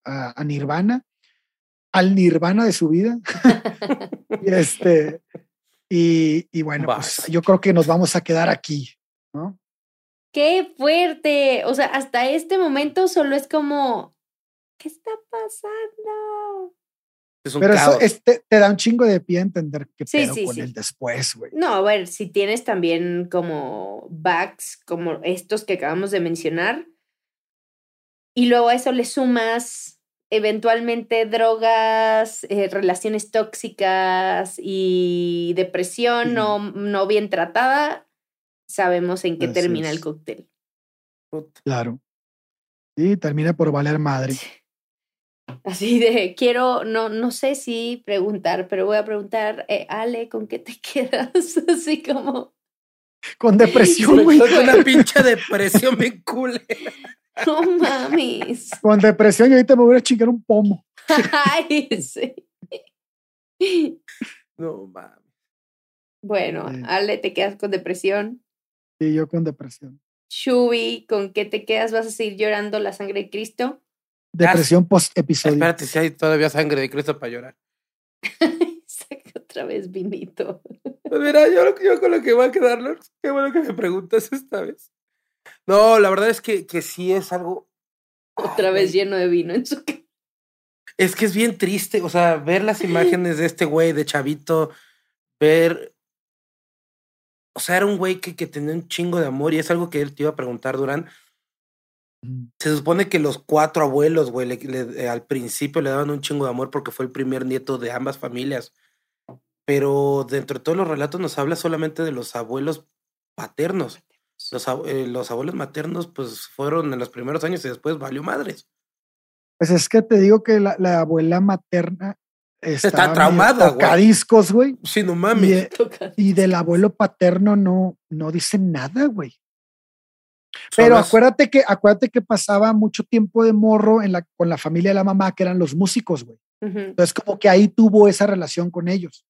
a, Nirvana, al Nirvana de su vida. y, este, y, bueno, pues, yo creo que nos vamos a quedar aquí, ¿no? ¡Qué fuerte! O sea, hasta este momento solo es como, ¿qué está pasando? Pero eso te, da un chingo de pie a entender qué pedo con él después, güey. No, a ver, si tienes también como backs como estos que acabamos de mencionar, y luego a eso le sumas eventualmente drogas, eh, relaciones tóxicas y depresión no, no bien tratada, sabemos en qué termina el cóctel. Claro. Sí, termina por valer madre. Así de, quiero, no, no sé si preguntar, pero voy a preguntar, eh, Ale, ¿con qué te quedas? Así como... Con depresión, güey. Con una pinche depresión me culera. No mames. Con depresión y ahorita me voy a chingar un pomo. Ay, sí. No mames. Bueno, Ale, ¿te quedas con depresión? Sí, yo con depresión. Shubi, ¿con qué te quedas? ¿Vas a seguir llorando la sangre de Cristo? Depresión post-episodio. Espérate, si hay todavía sangre de Cristo para llorar. Saca otra vez vinito. Pues mira, yo, yo, con lo que voy a quedarlo, qué bueno que me preguntas esta vez. No, la verdad es que, que sí es algo. Otra vez lleno de vino en su Es que es bien triste, o sea, ver las imágenes de este güey, de Chavito, ver. O sea, era un güey que, que tenía un chingo de amor y es algo que él te iba a preguntar, Durán. Se supone que los cuatro abuelos, güey, eh, al principio le daban un chingo de amor porque fue el primer nieto de ambas familias. Pero dentro de todos los relatos nos habla solamente de los abuelos paternos. Los, eh, los abuelos maternos, pues fueron en los primeros años y después valió madres. Pues es que te digo que la, abuela materna está traumada, güey. Sí, no mames. Y, del abuelo paterno no, no dicen nada, güey. Pero acuérdate que, acuérdate que pasaba mucho tiempo de morro en la, con la familia de la mamá, que eran los músicos, güey. Entonces, como que ahí tuvo esa relación con ellos.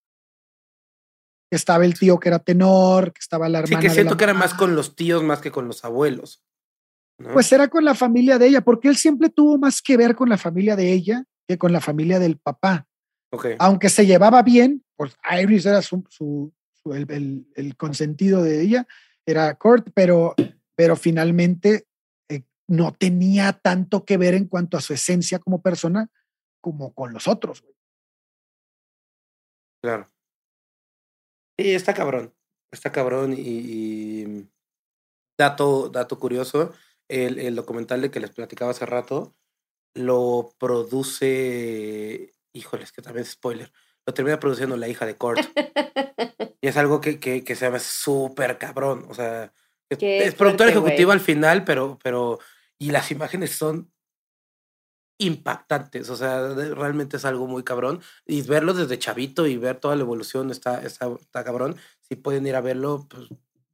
Estaba el tío que era tenor, que estaba la hermana. Sí, que siento que era más con los tíos más que con los abuelos. Pues era con la familia de ella, porque él siempre tuvo más que ver con la familia de ella que con la familia del papá. Okay. Aunque se llevaba bien, pues Iris era su, su, el, el, consentido de ella, era Kurt, pero pero finalmente eh, no tenía tanto que ver en cuanto a su esencia como persona como con los otros. Claro. Y está cabrón, está cabrón y, dato, dato curioso, el, el, documental de que les platicaba hace rato lo produce, híjoles, que también es spoiler, lo termina produciendo la hija de Kurt. y es algo que, que, que se llama súper cabrón, o sea, es, productor ejecutivo al final, pero, pero, y las imágenes son impactantes, o sea, realmente es algo muy cabrón. Y verlo desde chavito y ver toda la evolución está, está, está cabrón. Si pueden ir a verlo, pues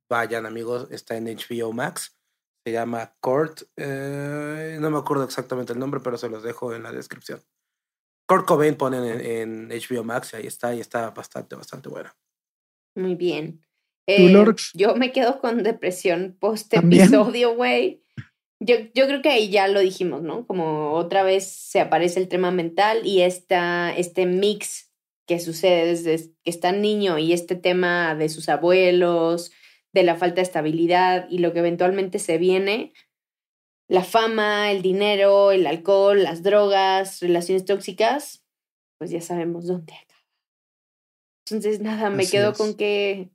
vayan amigos, está en HBO Max. Se llama Court, eh, no me acuerdo exactamente el nombre, pero se los dejo en la descripción. Kurt Cobain ponen en, HBO Max, ahí está, y está bastante, bastante buena. Muy bien. Eh, yo me quedo con depresión post episodio, güey. Yo, yo creo que ahí ya lo dijimos, ¿no? Como otra vez se aparece el tema mental y esta, este mix que sucede desde que está niño y este tema de sus abuelos, de la falta de estabilidad y lo que eventualmente se viene, la fama, el dinero, el alcohol, las drogas, relaciones tóxicas, pues ya sabemos dónde acaba. Entonces, nada, me quedo con que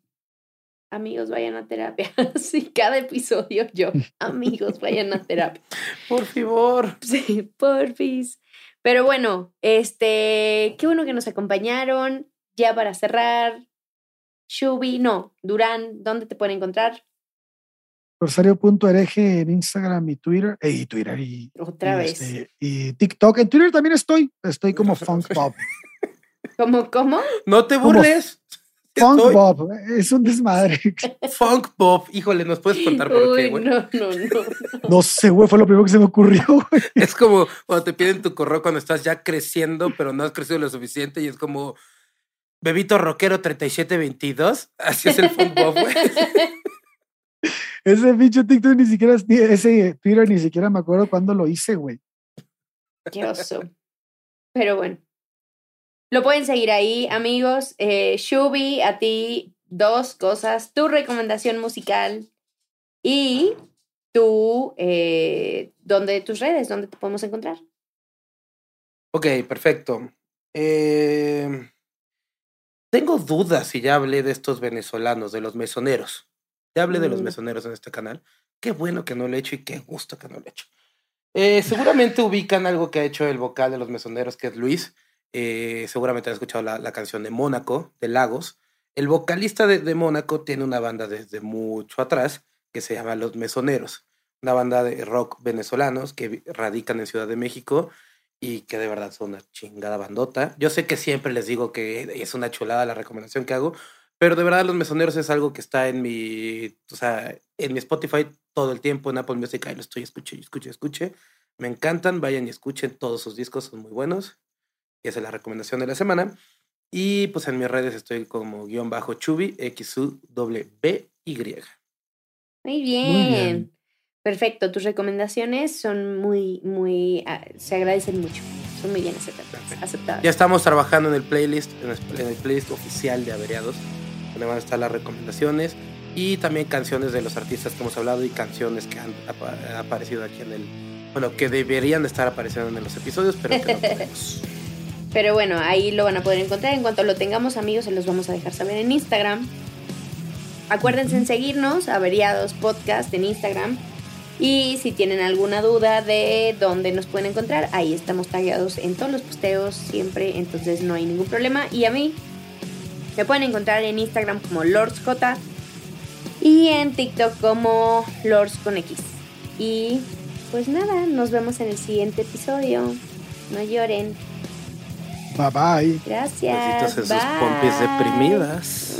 amigos vayan a terapia. sí, cada episodio yo, amigos vayan a terapia. Por favor. Sí, porfis. Pero bueno, este, qué bueno que nos acompañaron. Ya para cerrar, Shubi, no, Durán, ¿dónde te pueden encontrar? Rosario.ereje en Instagram y Twitter, eh, y Twitter y, otra vez este, y TikTok. En Twitter también estoy, estoy como Funk Bob. ¿Cómo, cómo? No te burles. Funk Bob, es un desmadre. Funk Bob, híjole, ¿nos puedes contar por qué, güey? No, no, no. No sé, güey, fue lo primero que se me ocurrió, güey. Es como cuando te piden tu correo cuando estás ya creciendo, pero no has crecido lo suficiente y es como Bebito Rockero 3722. Así es el Funk Bob, güey. Ese bicho TikTok ni siquiera, ese Twitter ni siquiera me acuerdo cuándo lo hice, güey. Qué oso. Pero bueno. Lo pueden seguir ahí, amigos. Eh, Shubi, a ti dos cosas. Tu recomendación musical y tu, eh, ¿dónde tus redes? ¿Dónde te podemos encontrar? Ok, perfecto. Eh, tengo dudas si ya hablé de estos venezolanos, de los mesoneros. Ya hablé de los mm. mesoneros en este canal. Qué bueno que no lo he hecho y qué gusto que no lo he hecho. Eh, seguramente ubican algo que ha hecho el vocal de los mesoneros, que es Luis. Eh, seguramente han escuchado la, canción de Mónaco, de Lagos. El vocalista de, Mónaco tiene una banda desde mucho atrás que se llama Los Mesoneros, una banda de rock venezolanos que radican en Ciudad de México y que de verdad son una chingada bandota. Yo sé que siempre les digo que es una chulada la recomendación que hago, pero de verdad Los Mesoneros es algo que está en mi, o sea, en mi Spotify todo el tiempo, en Apple Music, ahí lo estoy escuche, escuche, escuche. Me encantan, vayan y escuchen todos sus discos, son muy buenos. Y esa es la recomendación de la semana. Y pues en mis redes estoy como guion bajo chubi, x u w b y Muy bien. Perfecto, tus recomendaciones son muy, muy, ah, se agradecen mucho. Son muy bien aceptadas. Ya estamos trabajando en el playlist, en el, playlist oficial de Averiados, donde van a estar las recomendaciones y también canciones de los artistas que hemos hablado y canciones que han aparecido aquí en el, bueno, que deberían de estar apareciendo en los episodios, pero que no podemos. Pero bueno, ahí lo van a poder encontrar. En cuanto lo tengamos, amigos, se los vamos a dejar saber en Instagram. Acuérdense en seguirnos, Averiados Podcast en Instagram. Y si tienen alguna duda de dónde nos pueden encontrar, ahí estamos tagueados en todos los posteos siempre, entonces no hay ningún problema. Y a mí me pueden encontrar en Instagram como LordsJ y en TikTok como Lords con X. Y pues nada, nos vemos en el siguiente episodio. No lloren. Bye bye. Gracias. Besitos en sus pompis deprimidas.